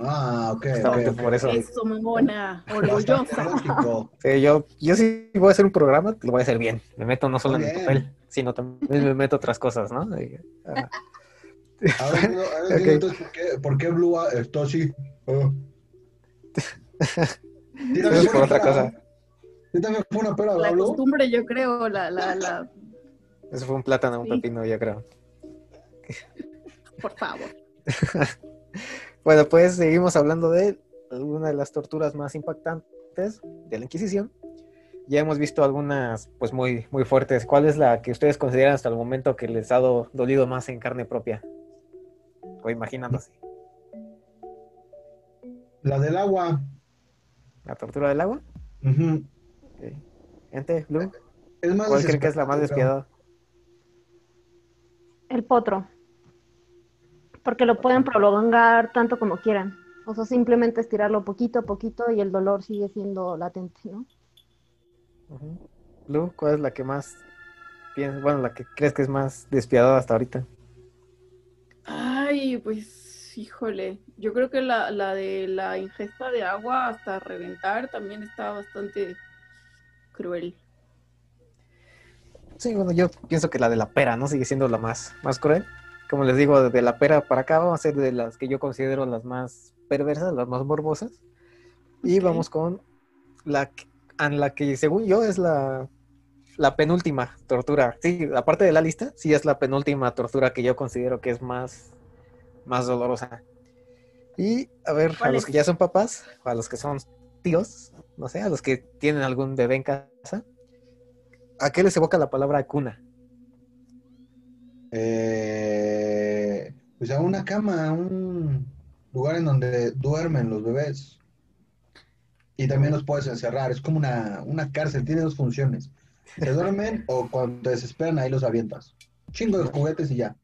Ah, ok. Justamente ok, ok. por eso. Eso, mamona, orgullosa. Sí, yo, yo sí voy a hacer un programa, lo voy a hacer bien. Me meto no solo en el papel, sino también me meto otras cosas, ¿no? Y, ah, Ahora ahora entiendo Ok. entonces por qué, por qué Blue ah, está así. Ah. ¿Sí eso también es fue por una otra pera? cosa. ¿Sí también fue una pera, La Blue? costumbre, yo creo, la, la, la, Eso fue un plátano, un Sí. pepino, yo creo. por favor. Bueno, pues seguimos hablando de una de las torturas más impactantes de la Inquisición. Ya hemos visto algunas, pues muy, muy fuertes. ¿Cuál es la que ustedes consideran hasta el momento que les ha do- dolido más en carne propia? O imaginándose. La del agua. ¿La tortura del agua? Ok. Gente, Blue, Es más ¿cuál creen que es la más despiadada? El potro. Porque lo pueden prolongar tanto como quieran. O sea, simplemente estirarlo poquito a poquito y el dolor sigue siendo latente, ¿no? Ujú. Blue, ¿cuál es la que más piensas? Bueno, la que crees que es más despiadada hasta ahorita. Ay, pues, híjole, yo creo que la, la de la ingesta de agua hasta reventar también está bastante cruel. Sí, bueno, yo pienso que la de la pera, ¿no? Sigue siendo la más, más cruel. Como les digo, de la pera para acá vamos a ser de las que yo considero las más perversas, las más morbosas. Y vamos con la, a la que según yo es la, la penúltima tortura. Sí, aparte de la lista, sí es la penúltima tortura que yo considero que es más, más dolorosa. Y a ver, a ¿Cuál los es? que ya son papás, a los que son tíos, no sé, a los que tienen algún bebé en casa, ¿a qué les evoca la palabra cuna? Eh, pues a una cama, a un lugar en donde duermen los bebés. Y también los puedes encerrar. Es como una, una cárcel, tiene dos funciones. Se duermen o cuando te desesperan ahí los avientas. Chingo de juguetes y ya.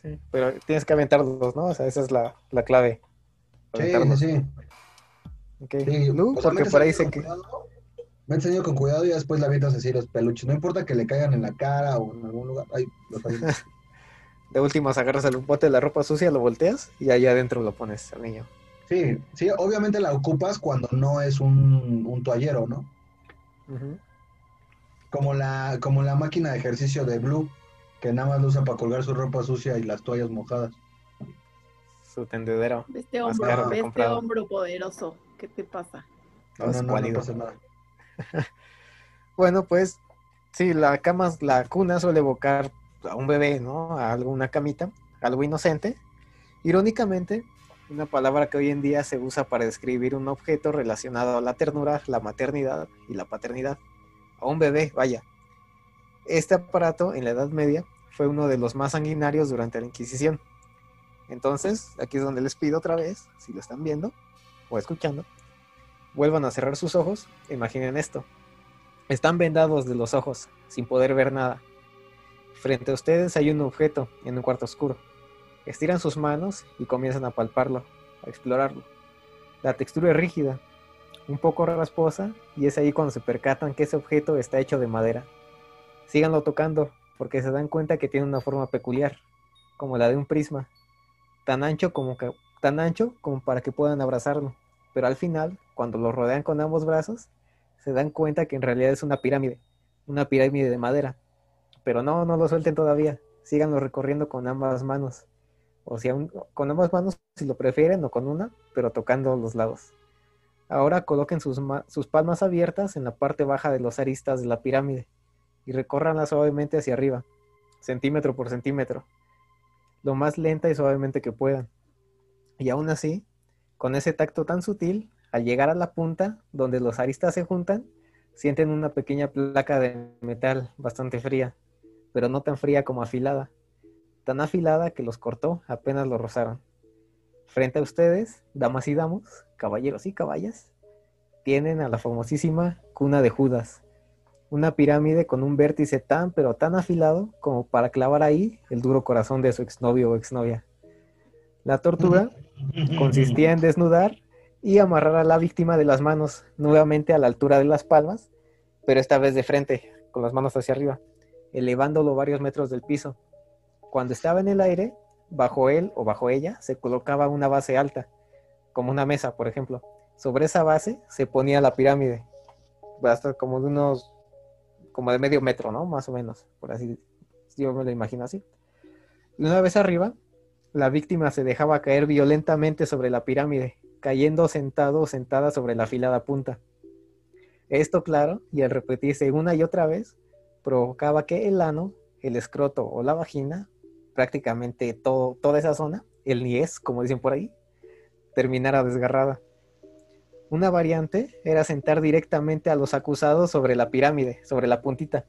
Sí, pero tienes que aventarlos, ¿no? O sea, esa es la, la clave. Sí, Aventarlos. sí, sí. Ok. Sí, Lu, o sea, porque por ahí con que... cuidado, metes al niño con cuidado y después le avientas así los peluches. No importa que le caigan en la cara o en algún lugar. Ahí los. De últimas agarras el bote de la ropa sucia, lo volteas y allá adentro lo pones al niño. Sí, sí, obviamente la ocupas cuando no es un, un toallero, ¿no? Como la, como la máquina de ejercicio de Blue, que nada más lo usa para colgar su ropa sucia y las toallas mojadas. Su tendedero. Este hombro, este comprado. hombro poderoso. ¿Qué te pasa? No, no, no, no pasa nada. Bueno, pues sí, la cama, la cuna suele evocar a un bebé, ¿no? A alguna camita, algo inocente. Irónicamente, una palabra que hoy en día se usa para describir un objeto relacionado a la ternura, la maternidad y la paternidad. A un bebé, vaya. Este aparato en la Edad Media fue uno de los más sanguinarios durante la Inquisición. Entonces, aquí es donde les pido otra vez, si lo están viendo o escuchando, vuelvan a cerrar sus ojos, imaginen esto. Están vendados de los ojos, sin poder ver nada. Frente a ustedes hay un objeto en un cuarto oscuro. Estiran sus manos y comienzan a palparlo, a explorarlo. La textura es rígida, un poco rasposa, y es ahí cuando se percatan que ese objeto está hecho de madera. Síganlo tocando, porque se dan cuenta que tiene una forma peculiar, como la de un prisma, tan ancho como, que- tan ancho como para que puedan abrazarlo. Pero al final, cuando lo rodean con ambos brazos, se dan cuenta que en realidad es una pirámide, una pirámide de madera. Pero no, no lo suelten todavía, síganlo recorriendo con ambas manos. O sea, un- con ambas manos si lo prefieren o con una, pero tocando los lados. Ahora coloquen sus, sus palmas abiertas en la parte baja de los aristas de la pirámide y recórranla suavemente hacia arriba, centímetro por centímetro, lo más lenta y suavemente que puedan. Y aún así, con ese tacto tan sutil, al llegar a la punta donde los aristas se juntan, sienten una pequeña placa de metal bastante fría, pero no tan fría como afilada, tan afilada que los cortó apenas lo rozaron. Frente a ustedes, damas y damos, caballeros y caballas, tienen a la famosísima cuna de Judas, una pirámide con un vértice tan pero tan afilado como para clavar ahí el duro corazón de su exnovio o exnovia. La tortura consistía en desnudar y amarrar a la víctima de las manos nuevamente a la altura de las palmas, pero esta vez de frente, con las manos hacia arriba. elevándolo varios metros del piso. Cuando estaba en el aire, bajo él o bajo ella se colocaba una base alta, como una mesa, por ejemplo. Sobre esa base se ponía la pirámide, hasta como de unos, como de medio metro, ¿no? Más o menos, por así, yo me lo imagino así. Y una vez arriba, la víctima se dejaba caer violentamente sobre la pirámide, cayendo sentado o sentada sobre la afilada punta. Esto, claro, y al repetirse una y otra vez, provocaba que el ano, el escroto o la vagina, prácticamente todo, toda esa zona, el niés, como dicen por ahí, terminara desgarrada. Una variante era sentar directamente a los acusados sobre la pirámide, sobre la puntita.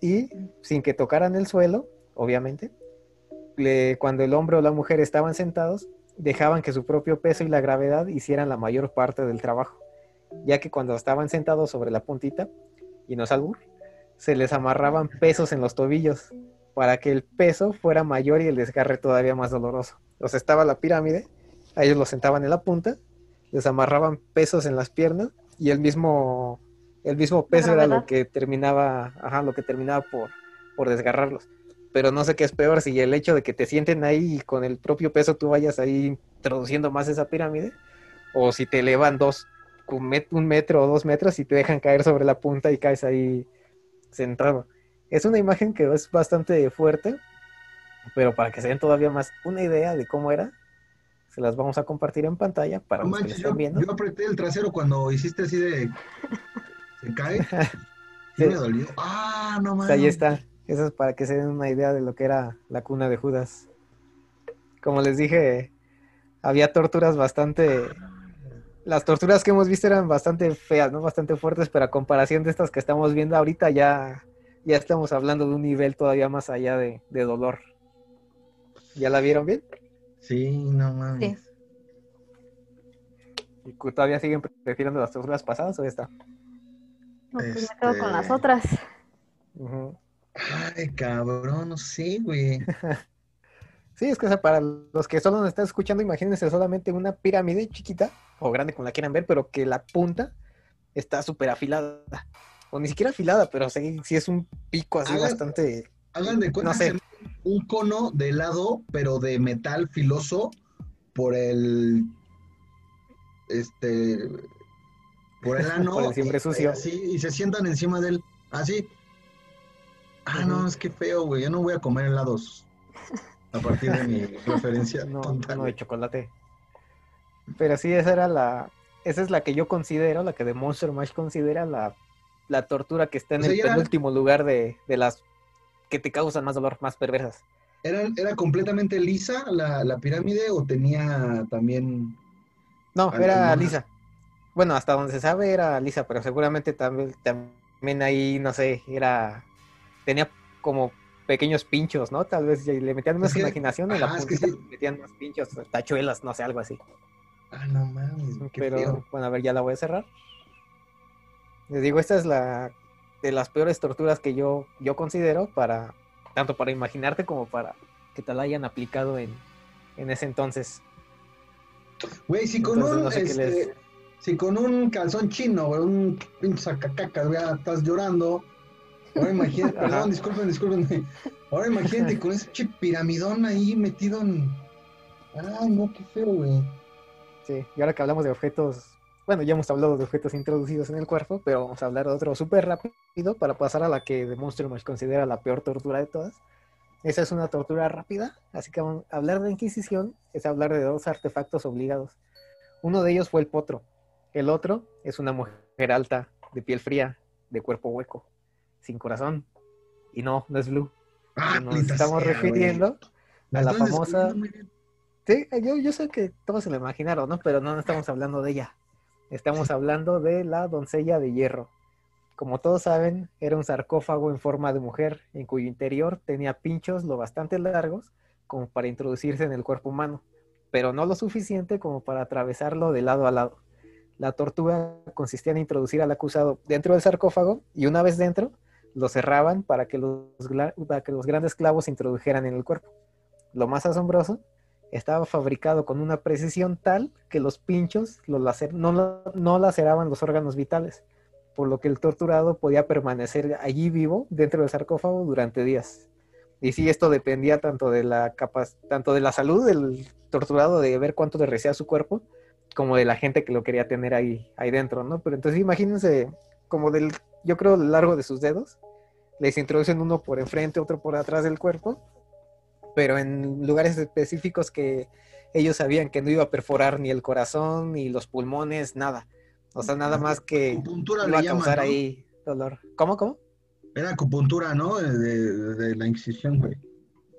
Y sin que tocaran el suelo, obviamente, cuando el hombre o la mujer estaban sentados, dejaban que su propio peso y la gravedad hicieran la mayor parte del trabajo, ya que cuando estaban sentados sobre la puntita, y no es albur, se les amarraban pesos en los tobillos para que el peso fuera mayor y el desgarre todavía más doloroso. O sea, estaba la pirámide, a ellos los sentaban en la punta, les amarraban pesos en las piernas y el mismo, el mismo peso era lo que terminaba, ajá, lo que terminaba por, por desgarrarlos pero no sé qué es peor, si el hecho de que te sienten ahí y con el propio peso tú vayas ahí introduciendo más esa pirámide, o si te elevan dos, un metro o dos metros y te dejan caer sobre la punta y caes ahí sentado. Es una imagen que es bastante fuerte, pero para que se den todavía más una idea de cómo era, se las vamos a compartir en pantalla para los que estén viendo. Yo apreté el trasero cuando hiciste así de... ¿Se cae? Sí, me dolió. Ah, no mames. ahí está. Eso es para que se den una idea de lo que era la cuna de Judas. Como les dije, había torturas bastante... Las torturas que hemos visto eran bastante feas, ¿no? Bastante fuertes, pero a comparación de estas que estamos viendo ahorita ya, ya estamos hablando de un nivel todavía más allá de, dolor. ¿Ya la vieron bien? Sí, no mames. ¿Y todavía siguen prefiriendo las torturas pasadas o esta? No, pues me quedo con las este, otras. Ay, cabrón, no sé, güey. sí, es que para los que solo nos están escuchando, imagínense solamente una pirámide chiquita o grande como la quieran ver, pero que la punta está súper afilada. O ni siquiera afilada, pero sí, es un pico así bastante. Hagan de cuenta un cono de helado, pero de metal filoso por el. Este. Por el ano. por el siempre sucio. Así, y se sientan encima de él. Así. Ah, no, es que feo, güey. Yo no voy a comer helados a partir de mi referencia. No, no de chocolate. Pero sí, esa era la. Esa es la que yo considero, la que de Monster Mash considera la, la tortura que está en el penúltimo lugar de, de, las que te causan más dolor, más perversas. ¿Era, era completamente lisa la, la pirámide o tenía también.? No, era lisa. Bueno, hasta donde se sabe era lisa, pero seguramente también, también ahí, no sé, era tenía como pequeños pinchos, ¿no? Tal vez le metían más imaginación en la puntita, metían más pinchos, tachuelas, no sé, algo así. Ah, no mames, Pero, bueno, a ver, ya la voy a cerrar. Les digo, esta es la de las peores torturas que yo, yo considero para, tanto para imaginarte como para que te la hayan aplicado en, en ese entonces. Güey, si con un, este, si con un calzón chino, güey, un pinche sacacaca, ya estás llorando, Ahora imagínate, perdón, disculpen, disculpen. Ahora imagínate con ese piramidón ahí metido en. Ay, no, qué feo, güey. Sí, y ahora que hablamos de objetos, bueno, ya hemos hablado de objetos introducidos en el cuerpo, pero vamos a hablar de otro súper rápido para pasar a la que The Monster Mash considera la peor tortura de todas. Esa es una tortura rápida, así que hablar de Inquisición es hablar de dos artefactos obligados. Uno de ellos fue el potro, el otro es una mujer alta, de piel fría, de cuerpo hueco sin corazón. Y no, no es Blue. Ah, Nos estamos refiriendo a la famosa. Sí, yo, yo sé que todos se lo imaginaron, ¿no? Pero no, no estamos hablando de ella. Estamos hablando de la doncella de hierro. Como todos saben, era un sarcófago en forma de mujer, en cuyo interior tenía pinchos lo bastante largos como para introducirse en el cuerpo humano, pero no lo suficiente como para atravesarlo de lado a lado. La tortura consistía en introducir al acusado dentro del sarcófago y una vez dentro, lo cerraban para que los, que los grandes clavos se introdujeran en el cuerpo. Lo más asombroso, estaba fabricado con una precisión tal que los pinchos los no, no laceraban los órganos vitales, por lo que el torturado podía permanecer allí vivo dentro del sarcófago durante días. Y sí, esto dependía tanto de la capaz, tanto de la salud del torturado de ver cuánto le recía su cuerpo, como de la gente que lo quería tener ahí, ahí dentro, ¿no? Pero entonces imagínense como del, yo creo, largo de sus dedos, les introducen uno por enfrente, otro por atrás del cuerpo, pero en lugares específicos que ellos sabían que no iba a perforar ni el corazón, ni los pulmones, nada. O sea, nada más que Acupuntura iba a le llaman, causar ¿no? ahí dolor. ¿Cómo, cómo? Era acupuntura, ¿no? De, de- de la Inquisición, güey.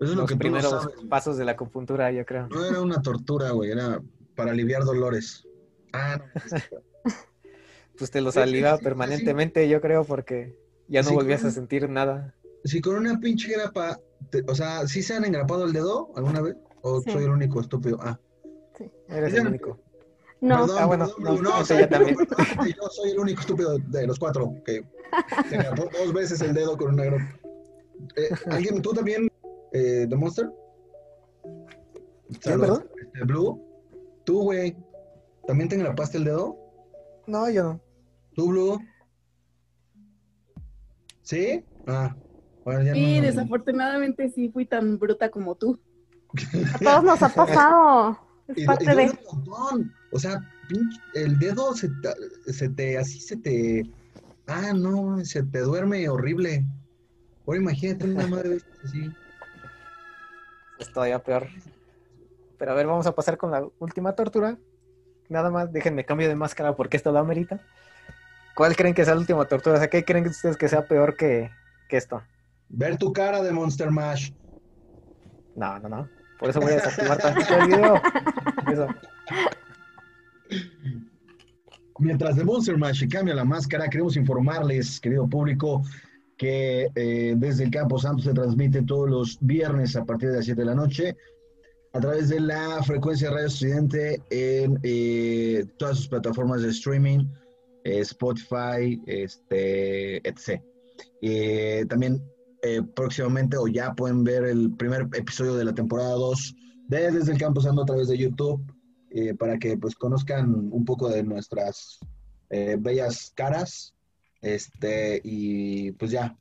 Eso es lo que tú no primeros sabes. pasos de la acupuntura, yo creo. No era una tortura, güey, era para aliviar dolores. Ah, no. Pues te los Sí, sí, sí, sí. permanentemente, yo creo, porque ya no Sí, volvías a sentir nada. Si con una pinche grapa, te- o sea, ¿sí se han engrapado el dedo alguna vez? ¿O Sí. soy el único estúpido? Ah, Eres Ya el no- único. No, perdón, Ah, bueno, perdón, no, no, eso soy- ya también. yo soy el único estúpido de los cuatro que se engrapó dos veces el dedo con una grapa. Eh, ¿Alguien, tú también, eh, The Monster? Saludos. perdón? Este, Blue, tú, güey, ¿también te engrapaste el dedo? No, yo no. ¿Tú, Blue? ¿Sí? Ah, bueno, ya Y no. desafortunadamente sí fui tan bruta como tú. a todos nos ha pasado. Es Y, parte y de. un montón. O sea, pinche- el dedo se te, se te, así se te, ah, no, se te duerme horrible. Ahora imagínate una madre así. Es todavía peor. Pero a ver, vamos a pasar con la última tortura. Nada más, déjenme cambio de máscara porque esto lo amerita. ¿Cuál creen que sea la última tortura? O sea, ¿qué creen ustedes que sea peor que, que esto? Ver tu cara de Monster Mash. No, no, no. Por eso voy a desactivar tantito el video. Eso. Mientras de Monster Mash se cambia la máscara, queremos informarles, querido público, que eh, desde el Campo Santo se transmite todos los viernes a partir de las 7 de la noche a través de la frecuencia Radio Estudiante en eh, todas sus plataformas de streaming, eh, Spotify, este, etc. Eh, también eh, próximamente o ya pueden ver el primer episodio de la temporada 2 de Desde el Campo Santo a través de YouTube para que pues conozcan un poco de nuestras bellas caras. Este, y pues ya,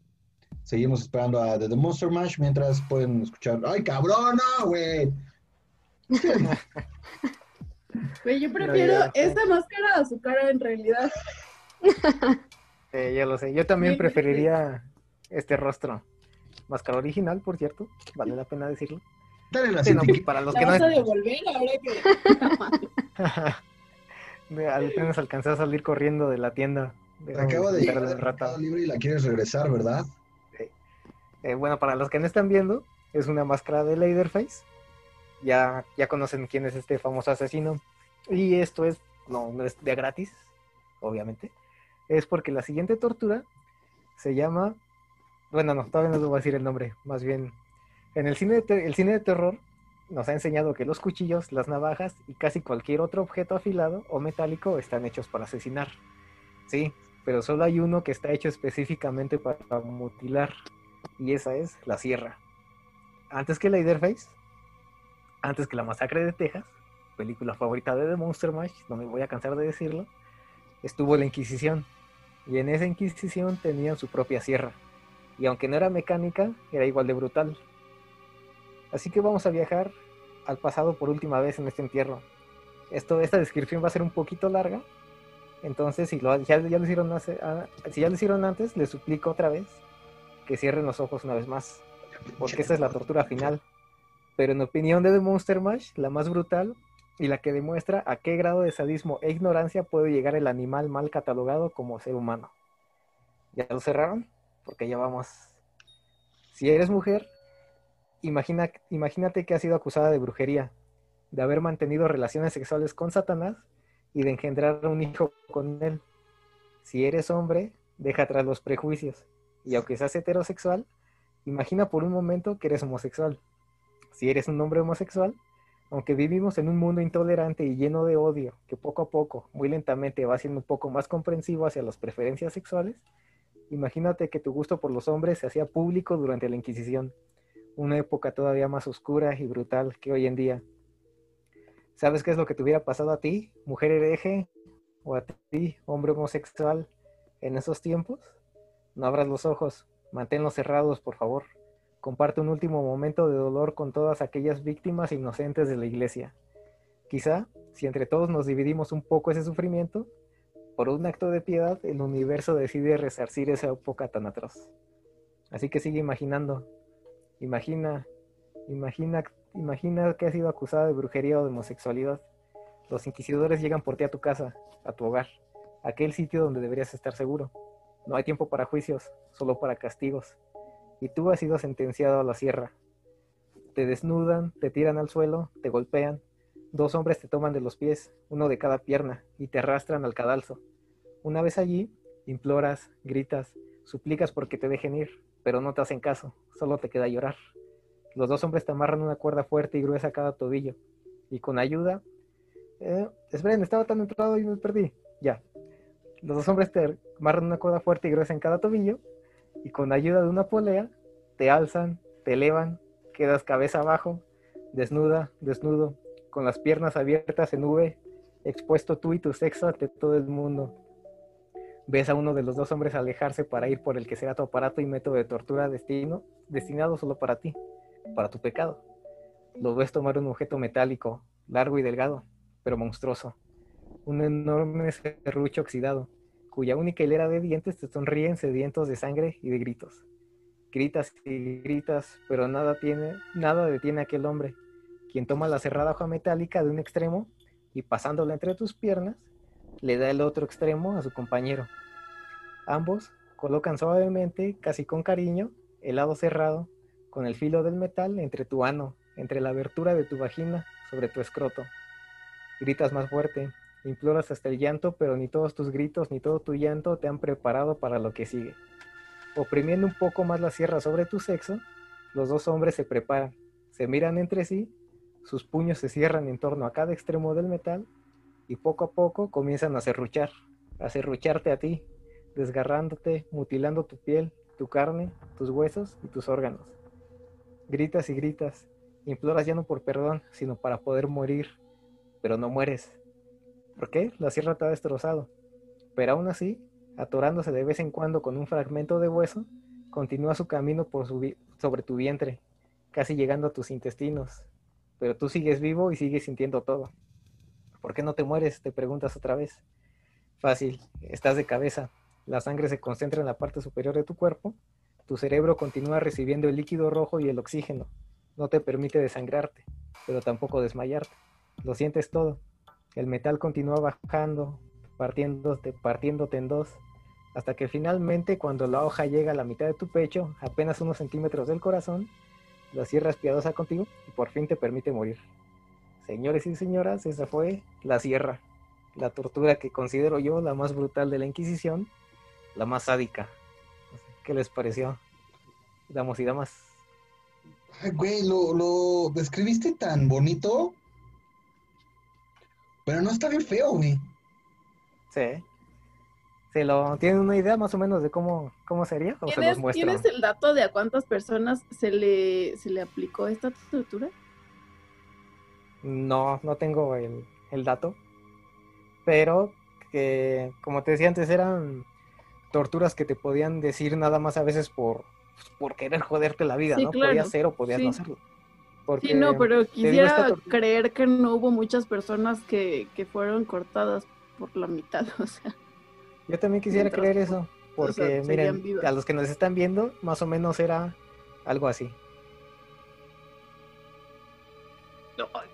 seguimos esperando a The, The Monster Mash mientras pueden escuchar. ¡Ay, cabrona, güey! Güey, yo prefiero sí. esa máscara a su cara en realidad. Eh, ya lo sé. Yo también Sí, preferiría este rostro. Máscara original, por cierto. Vale la pena decirlo. Dale la Sí, no, pues, para los La que no... vas a devolver ahora que... Apenas alcancé a salir corriendo de la tienda. Acaba de llegar un de rato. Libre y la quieres regresar, ¿verdad? Eh, bueno, para los que no están viendo, es una máscara de Leatherface. Ya, ya conocen quién es este famoso asesino. Y esto es, no, no es de gratis, obviamente. Es porque la siguiente tortura se llama. Bueno, no, todavía no les voy a decir el nombre. Más bien, en el cine de, el cine de terror nos ha enseñado que los cuchillos, las navajas y casi cualquier otro objeto afilado o metálico están hechos para asesinar. Sí, pero solo hay uno que está hecho específicamente para mutilar y esa es la sierra. Antes que Leatherface, antes que la masacre de Texas, película favorita de The Monster Mash, no me voy a cansar de decirlo, estuvo la Inquisición. Y en esa Inquisición tenían su propia sierra. Y aunque no era mecánica, era igual de brutal. Así que vamos a viajar al pasado por última vez en este entierro. Esto, esta descripción va a ser un poquito larga. Entonces, si, lo, ya, ya lo hicieron hace- ah, si ya lo hicieron antes, les suplico otra vez que cierren los ojos una vez más, porque esa es la tortura final. Pero en opinión de The Monster Mash, la más brutal y la que demuestra a qué grado de sadismo e ignorancia puede llegar el animal mal catalogado como ser humano. ¿Ya lo cerraron? Porque ya vamos. Si eres mujer, imagina, imagínate que has sido acusada de brujería, de haber mantenido relaciones sexuales con Satanás y de engendrar un hijo con él. Si eres hombre, deja atrás los prejuicios. Y aunque seas heterosexual, imagina por un momento que eres homosexual. Si eres un hombre homosexual, aunque vivimos en un mundo intolerante y lleno de odio, que poco a poco, muy lentamente va siendo un poco más comprensivo hacia las preferencias sexuales, imagínate que tu gusto por los hombres se hacía público durante la Inquisición, una época todavía más oscura y brutal que hoy en día. ¿Sabes qué es lo que te hubiera pasado a ti, mujer hereje? O a ti, hombre homosexual, En esos tiempos, no abras los ojos, manténlos cerrados, por favor. Comparte un último momento de dolor con todas aquellas víctimas inocentes de la iglesia. Quizá, si entre todos nos dividimos un poco ese sufrimiento, por un acto de piedad, el universo decide resarcir esa época tan atroz. Así que sigue imaginando. Imagina, imagina, imagina que has sido acusada de brujería o de homosexualidad. Los inquisidores llegan por ti a tu casa, a tu hogar, a aquel sitio donde deberías estar seguro. No hay tiempo para juicios, solo para castigos. Y tú has sido sentenciado a la sierra. Te desnudan, te tiran al suelo, te golpean. Dos hombres te toman de los pies, uno de cada pierna, y te arrastran al cadalso. Una vez allí, imploras, gritas, suplicas porque te dejen ir, pero no te hacen caso, solo te queda llorar. Los dos hombres te amarran una cuerda fuerte y gruesa a cada tobillo, y con ayuda... Eh, esperen, estaba tan entrado y me perdí. Ya. Los dos hombres te amarran una cuerda fuerte y gruesa en cada tobillo, y con ayuda de una polea, te alzan, te elevan, quedas cabeza abajo, desnuda, desnudo, con las piernas abiertas en V, expuesto tú y tu sexo ante todo el mundo. Ves a uno de los dos hombres alejarse para ir por el que será tu aparato y método de tortura destino, destinado solo para ti, para tu pecado. Lo ves tomar un objeto metálico, largo y delgado, pero monstruoso. Un enorme serrucho oxidado, cuya única hilera de dientes te sonríen sedientos de sangre y de gritos. Gritas y gritas, pero nada tiene, nada detiene a aquel hombre, quien toma la cerrada hoja metálica de un extremo y pasándola entre tus piernas, le da el otro extremo a su compañero. Ambos colocan suavemente, casi con cariño, el lado cerrado, con el filo del metal entre tu ano, entre la abertura de tu vagina, sobre tu escroto. Gritas más fuerte, imploras hasta el llanto, pero ni todos tus gritos ni todo tu llanto te han preparado para lo que sigue. Oprimiendo un poco más la sierra sobre tu sexo, los dos hombres se preparan, se miran entre sí, sus puños se cierran en torno a cada extremo del metal y poco a poco comienzan a serruchar, a serrucharte a ti, desgarrándote, mutilando tu piel, tu carne, tus huesos y tus órganos. Gritas y gritas, imploras ya no por perdón, sino para poder morir, pero no mueres. ¿Por qué? La sierra ha destrozado. Pero aún así, atorándose de vez en cuando con un fragmento de hueso, continúa su camino por sobre tu vientre, casi llegando a tus intestinos. Pero tú sigues vivo y sigues sintiendo todo. ¿Por qué no te mueres? Te preguntas otra vez. Fácil, estás de cabeza. La sangre se concentra en la parte superior de tu cuerpo. Tu cerebro continúa recibiendo el líquido rojo y el oxígeno. No te permite desangrarte, pero tampoco desmayarte. Lo sientes todo. El metal continúa bajando, partiéndote, partiéndote en dos, hasta que finalmente cuando la hoja llega a la mitad de tu pecho, apenas unos centímetros del corazón, la sierra piadosa contigo y por fin te permite morir. Señores y señoras, esa fue la sierra, la tortura que considero yo la más brutal de la Inquisición, la más sádica. ¿Qué les pareció? Damos y damas. Güey, lo, lo describiste tan bonito, pero no está bien feo, güey. Sí. ¿Se lo tienen una idea más o menos de cómo, cómo sería? ¿O se los muestro? ¿Tienes el dato de a cuántas personas se le, se le aplicó esta tortura? No, no tengo el, el dato. Pero que, como te decía antes, eran torturas que te podían decir nada más a veces por, por querer joderte la vida, Sí, ¿no? claro. Podías hacer o podías no hacerlo. Porque, Sí, no, pero quisiera creer que no hubo muchas personas que, que fueron cortadas por la mitad, o sea. Yo también quisiera Mientras- creer eso, porque sea, miren, vivas. a los que nos están viendo, más o menos era algo así.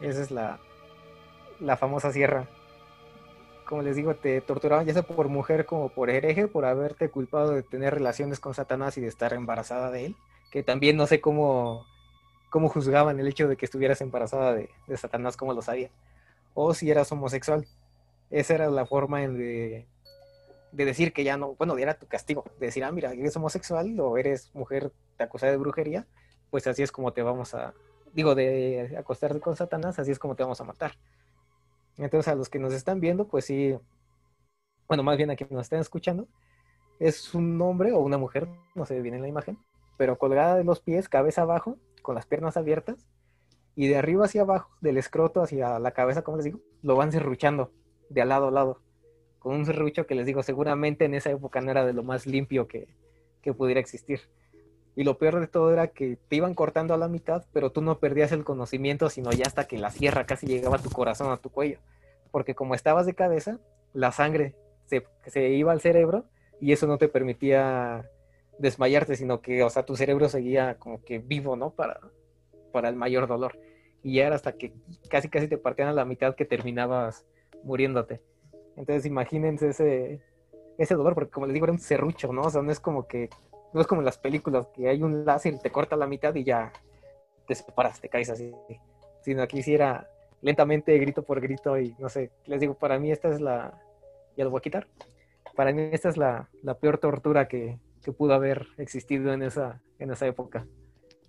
Esa es la, la famosa sierra. Como les digo, te torturaban ya sea por mujer como por hereje, por haberte culpado de tener relaciones con Satanás y de estar embarazada de él. Que también no sé cómo, cómo juzgaban el hecho de que estuvieras embarazada de, de Satanás, como lo sabía. O si eras homosexual. Esa era la forma en de, de decir que ya no, bueno, era tu castigo. De decir, ah, mira, eres homosexual o eres mujer te acusada de brujería, pues así es como te vamos a, digo, de acostarte con Satanás, así es como te vamos a matar. Entonces a los que nos están viendo, pues sí, bueno, más bien a quienes nos están escuchando, es un hombre o una mujer, no se ve bien en la imagen, pero colgada de los pies, cabeza abajo, con las piernas abiertas, y de arriba hacia abajo, del escroto hacia la cabeza, como les digo, lo van serruchando de al lado a lado. con un serrucho que les digo, seguramente en esa época no era de lo más limpio que, que pudiera existir. Y lo peor de todo era que te iban cortando a la mitad, pero tú no perdías el conocimiento, sino ya hasta que la sierra casi llegaba a tu corazón, a tu cuello. Porque como estabas de cabeza, la sangre se, se iba al cerebro y eso no te permitía desmayarte, sino que, o sea, tu cerebro seguía como que vivo, ¿no? Para, para el mayor dolor. Y ya era hasta que casi casi te partían a la mitad que terminabas muriéndote. Entonces imagínense ese, ese dolor, porque como les digo, era un serrucho, ¿no? O sea, no es como que, no es como en las películas que hay un láser te corta la mitad y ya te separas, te caes así. Sino aquí sí era lentamente, grito por grito, y no sé, les digo, para mí esta es la, ya lo voy a quitar, para mí esta es la, la peor tortura que, que, pudo haber existido en esa, en esa época.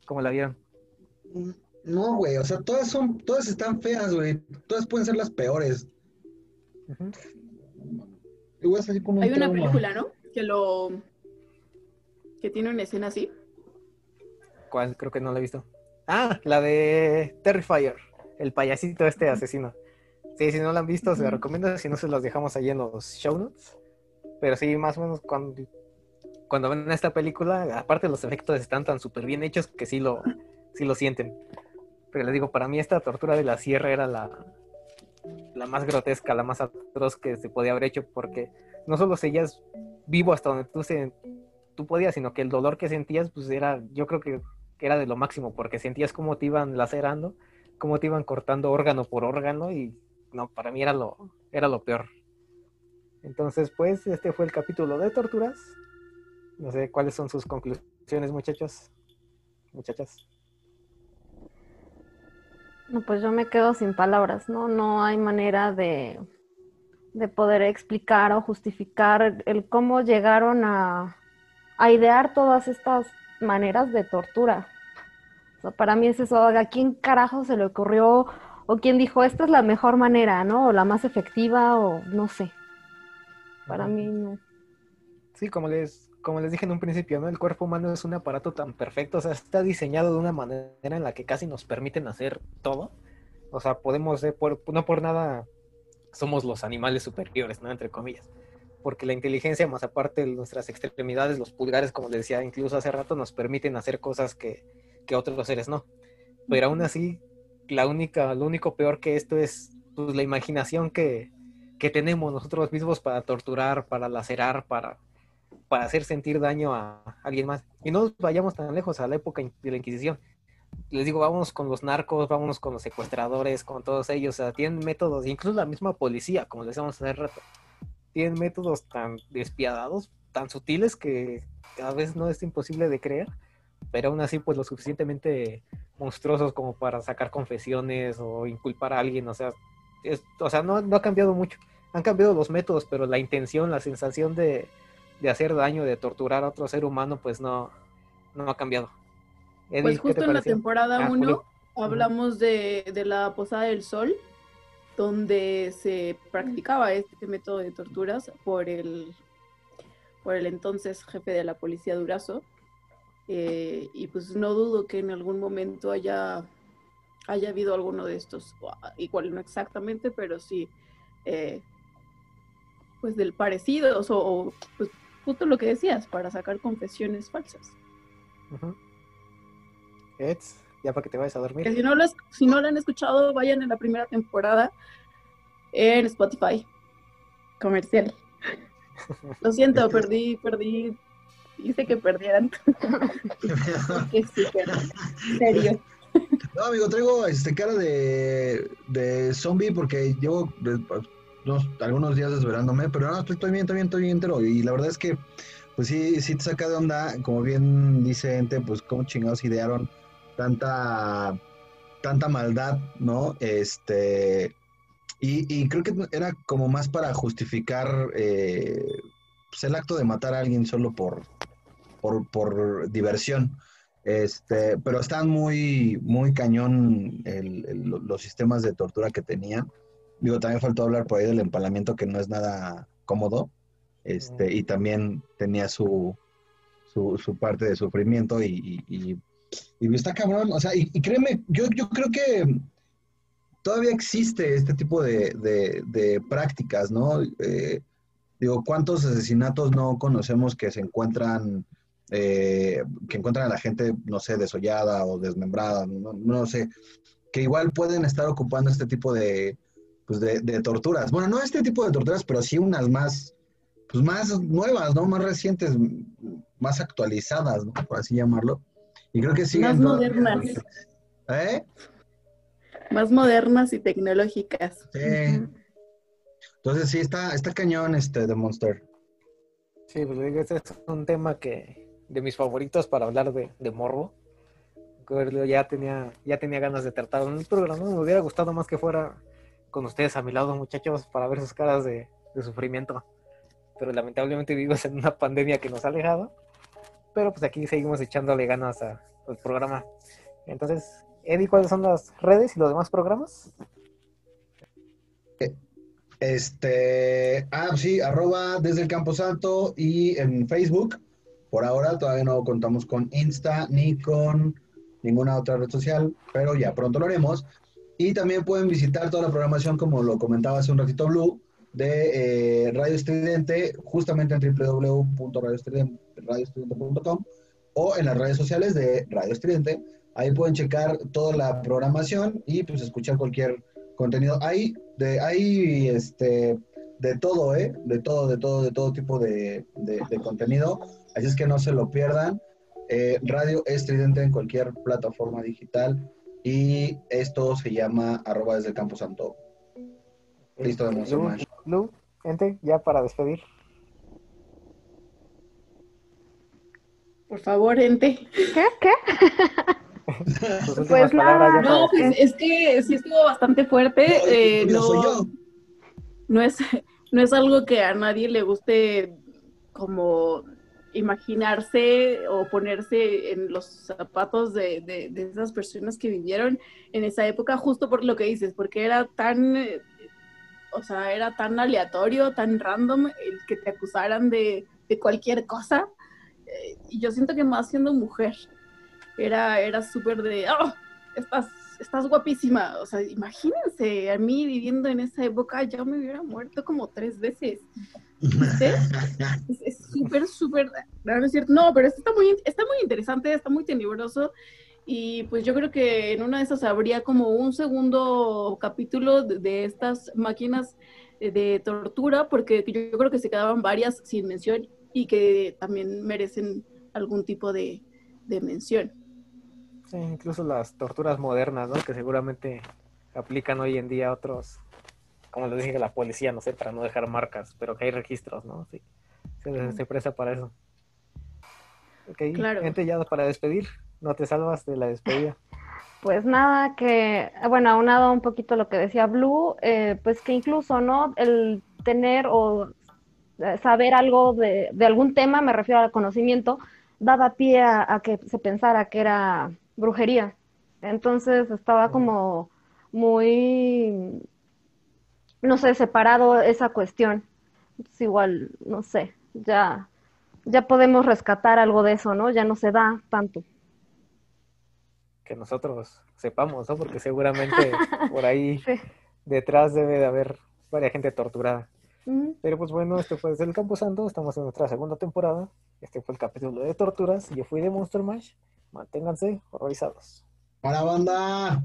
¿Cómo la vieron? No, güey, o sea, todas son, todas están feas, güey. Todas pueden ser las peores. Hay una película, ¿no? Que lo. que tiene una escena así. ¿Cuál? Creo que no la he visto. Ah, la de Terrifier, el payasito este asesino. Sí, si no la han visto, se la recomiendo. Si no, se los dejamos ahí en los show notes. Pero sí, más o menos cuando, cuando ven esta película, aparte los efectos están tan súper bien hechos que sí lo, sí lo sienten. Pero les digo, para mí esta tortura de la sierra era la, la más grotesca, la más atroz que se podía haber hecho, porque no solo seguías vivo hasta donde tú, se, tú podías, sino que el dolor que sentías, pues era, yo creo que, era de lo máximo, porque sentías cómo te iban lacerando, cómo te iban cortando órgano por órgano, y no, para mí era lo, era lo peor. Entonces, pues, este fue el capítulo de torturas. No sé cuáles son sus conclusiones, muchachos, muchachas. No, pues yo me quedo sin palabras, ¿no? No hay manera de, poder explicar o justificar el cómo llegaron a, idear todas estas maneras de tortura. O sea, para mí es eso, ¿a quién carajo se le ocurrió o quién dijo esta es la mejor manera, ¿no? O la más efectiva o no sé. Para mí no. Sí, como les como les dije en un principio, ¿no? El cuerpo humano es un aparato tan perfecto, o sea, está diseñado de una manera en la que casi nos permiten hacer todo. O sea, podemos, eh, no por nada somos los animales superiores, ¿no? Entre comillas. Porque la inteligencia, más aparte de nuestras extremidades, los pulgares, como les decía incluso hace rato, nos permiten hacer cosas que, que otros seres no. Pero aún así, la única, lo único peor que esto es pues, la imaginación que, que tenemos nosotros mismos para torturar, para lacerar, para para hacer sentir daño a alguien más. Y no vayamos tan lejos a la época de la Inquisición. Les digo, vámonos con los narcos, vámonos con los secuestradores, con todos ellos. O sea, tienen métodos, incluso la misma policía, como decíamos hace rato, tienen métodos tan despiadados, tan sutiles que cada vez no es imposible de creer, pero aún así, pues lo suficientemente monstruosos como para sacar confesiones o inculpar a alguien. O sea, o sea no, no ha cambiado mucho. Han cambiado los métodos, pero la intención, la sensación de, de hacer daño, de torturar a otro ser humano, pues no, no ha cambiado. pues justo en la temporada 1 ah, hablamos de, de, la Posada del Sol, donde se practicaba este método de torturas por el, por el entonces jefe de la policía Durazo. Eh, y pues no dudo que en algún momento haya, haya habido alguno de estos, igual no exactamente, pero sí, eh, pues del parecido, o, pues justo lo que decías, para sacar confesiones falsas. ya para que te vayas a dormir. Que si no, lo, si no lo han escuchado, vayan en la primera temporada en Spotify. Comercial. Lo siento, perdí, perdí. Hice que perdieran. que sí, pero serio. No, amigo, traigo este cara de, de zombie porque llevo algunos días desvelándome, pero no, estoy, estoy bien, estoy bien, estoy bien entero. Y la verdad es que, pues sí, sí te saca de onda, como bien dice Ente, pues cómo chingados idearon tanta, tanta maldad, ¿no? Este, y, creo que era como más para justificar eh, pues el acto de matar a alguien solo por, por, diversión. Este, pero están muy, muy cañón los sistemas de tortura que tenían. Digo, también faltó hablar por ahí del empalamiento, que no es nada cómodo. Este, y también tenía su, su, parte de sufrimiento y, y, y, está cabrón. O sea, y, créeme, yo, yo creo que todavía existe este tipo de, de, prácticas, ¿no? Eh, Digo, ¿cuántos asesinatos no conocemos que se encuentran, eh, que encuentran a la gente, no sé, desollada o desmembrada, no, no sé, que igual pueden estar ocupando este tipo de, pues de, de torturas. Bueno, no este tipo de torturas, pero sí unas más, pues más nuevas, ¿no? Más recientes, más actualizadas, ¿no? Por así llamarlo. Y creo que sí. Más modernas. ¿Eh? Más modernas y tecnológicas. Sí. Entonces sí, está, está cañón este de Monster. Sí, pues digo, este es un tema que de mis favoritos para hablar de, de morbo. Que Ya tenía, ya tenía ganas de tratar en el programa. Me hubiera gustado más que fuera con ustedes a mi lado, muchachos, para ver sus caras de, sufrimiento. Pero lamentablemente vivimos en una pandemia que nos ha alejado. Pero pues aquí seguimos echándole ganas al programa. Entonces, Eddie, ¿cuáles son las redes y los demás programas? Este, ah, sí, arroba desde el Camposanto y en Facebook. Por ahora todavía no contamos con Insta ni con ninguna otra red social, pero ya pronto lo haremos. Y también pueden visitar toda la programación, como lo comentaba hace un ratito Blue, de eh, Radio Estridente, justamente en www.radioestridente.com o en las redes sociales de Radio Estridente. Ahí pueden checar toda la programación y pues escuchar cualquier contenido. Hay de, hay este de todo, ¿eh? De todo, de todo, de todo tipo de, de- contenido. Así es que no se lo pierdan. Eh, Radio Estridente en cualquier plataforma digital. Y esto se llama arroba desde el Campo Santo. Listo de Monster Lu, Mash. Lu, gente, ya para despedir. Por favor, gente. ¿Qué? ¿Qué? Pues nada, No, pues es que sí estuvo bastante fuerte. eh, Mira, soy no, yo. no es, no es algo que a nadie le guste como imaginarse o ponerse en los zapatos de, de- esas personas que vivieron en esa época, justo por lo que dices, porque era tan, eh, o sea, era tan aleatorio, tan random el que te acusaran de, de cualquier cosa. Eh, y yo siento que más siendo mujer, era, era súper de, oh, estás, estás guapísima. O sea, imagínense, a mí viviendo en esa época ya me hubiera muerto como tres veces. ¿Viste? Es- súper, súper, no, no es cierto. No, pero esto está muy, está muy interesante, está muy tenebroso. Y pues yo creo que en una de esas habría como un segundo capítulo de, de estas máquinas eh, de tortura, porque yo, yo creo que se quedaban varias sin mención y que también merecen algún tipo de, de mención. Sí, incluso las torturas modernas, ¿no? Que seguramente aplican hoy en día otros, como lo dije, la policía, no sé, para no dejar marcas, pero que hay registros, ¿no? Sí, se, se presta para eso. Ok, Claro. gente, ya para despedir, no te salvas de la despedida. Pues nada, que, bueno, aunado un poquito lo que decía Blue, eh, pues que incluso, ¿no? El tener o eh, saber algo de, de algún tema, me refiero al conocimiento, daba pie a, a que se pensara que era brujería. Entonces estaba como muy, no sé, separado esa cuestión. Es igual, no sé, ya, ya podemos rescatar algo de eso, ¿no? Ya no se da tanto. Que nosotros sepamos, ¿no? Porque seguramente por ahí Sí. detrás debe de haber varias gente torturada. Pero pues bueno, este fue desde el Campo Santo, estamos en nuestra segunda temporada. Este fue el capítulo de torturas. Yo fui de Monster Mash. Manténganse horrorizados. ¡Hola, banda!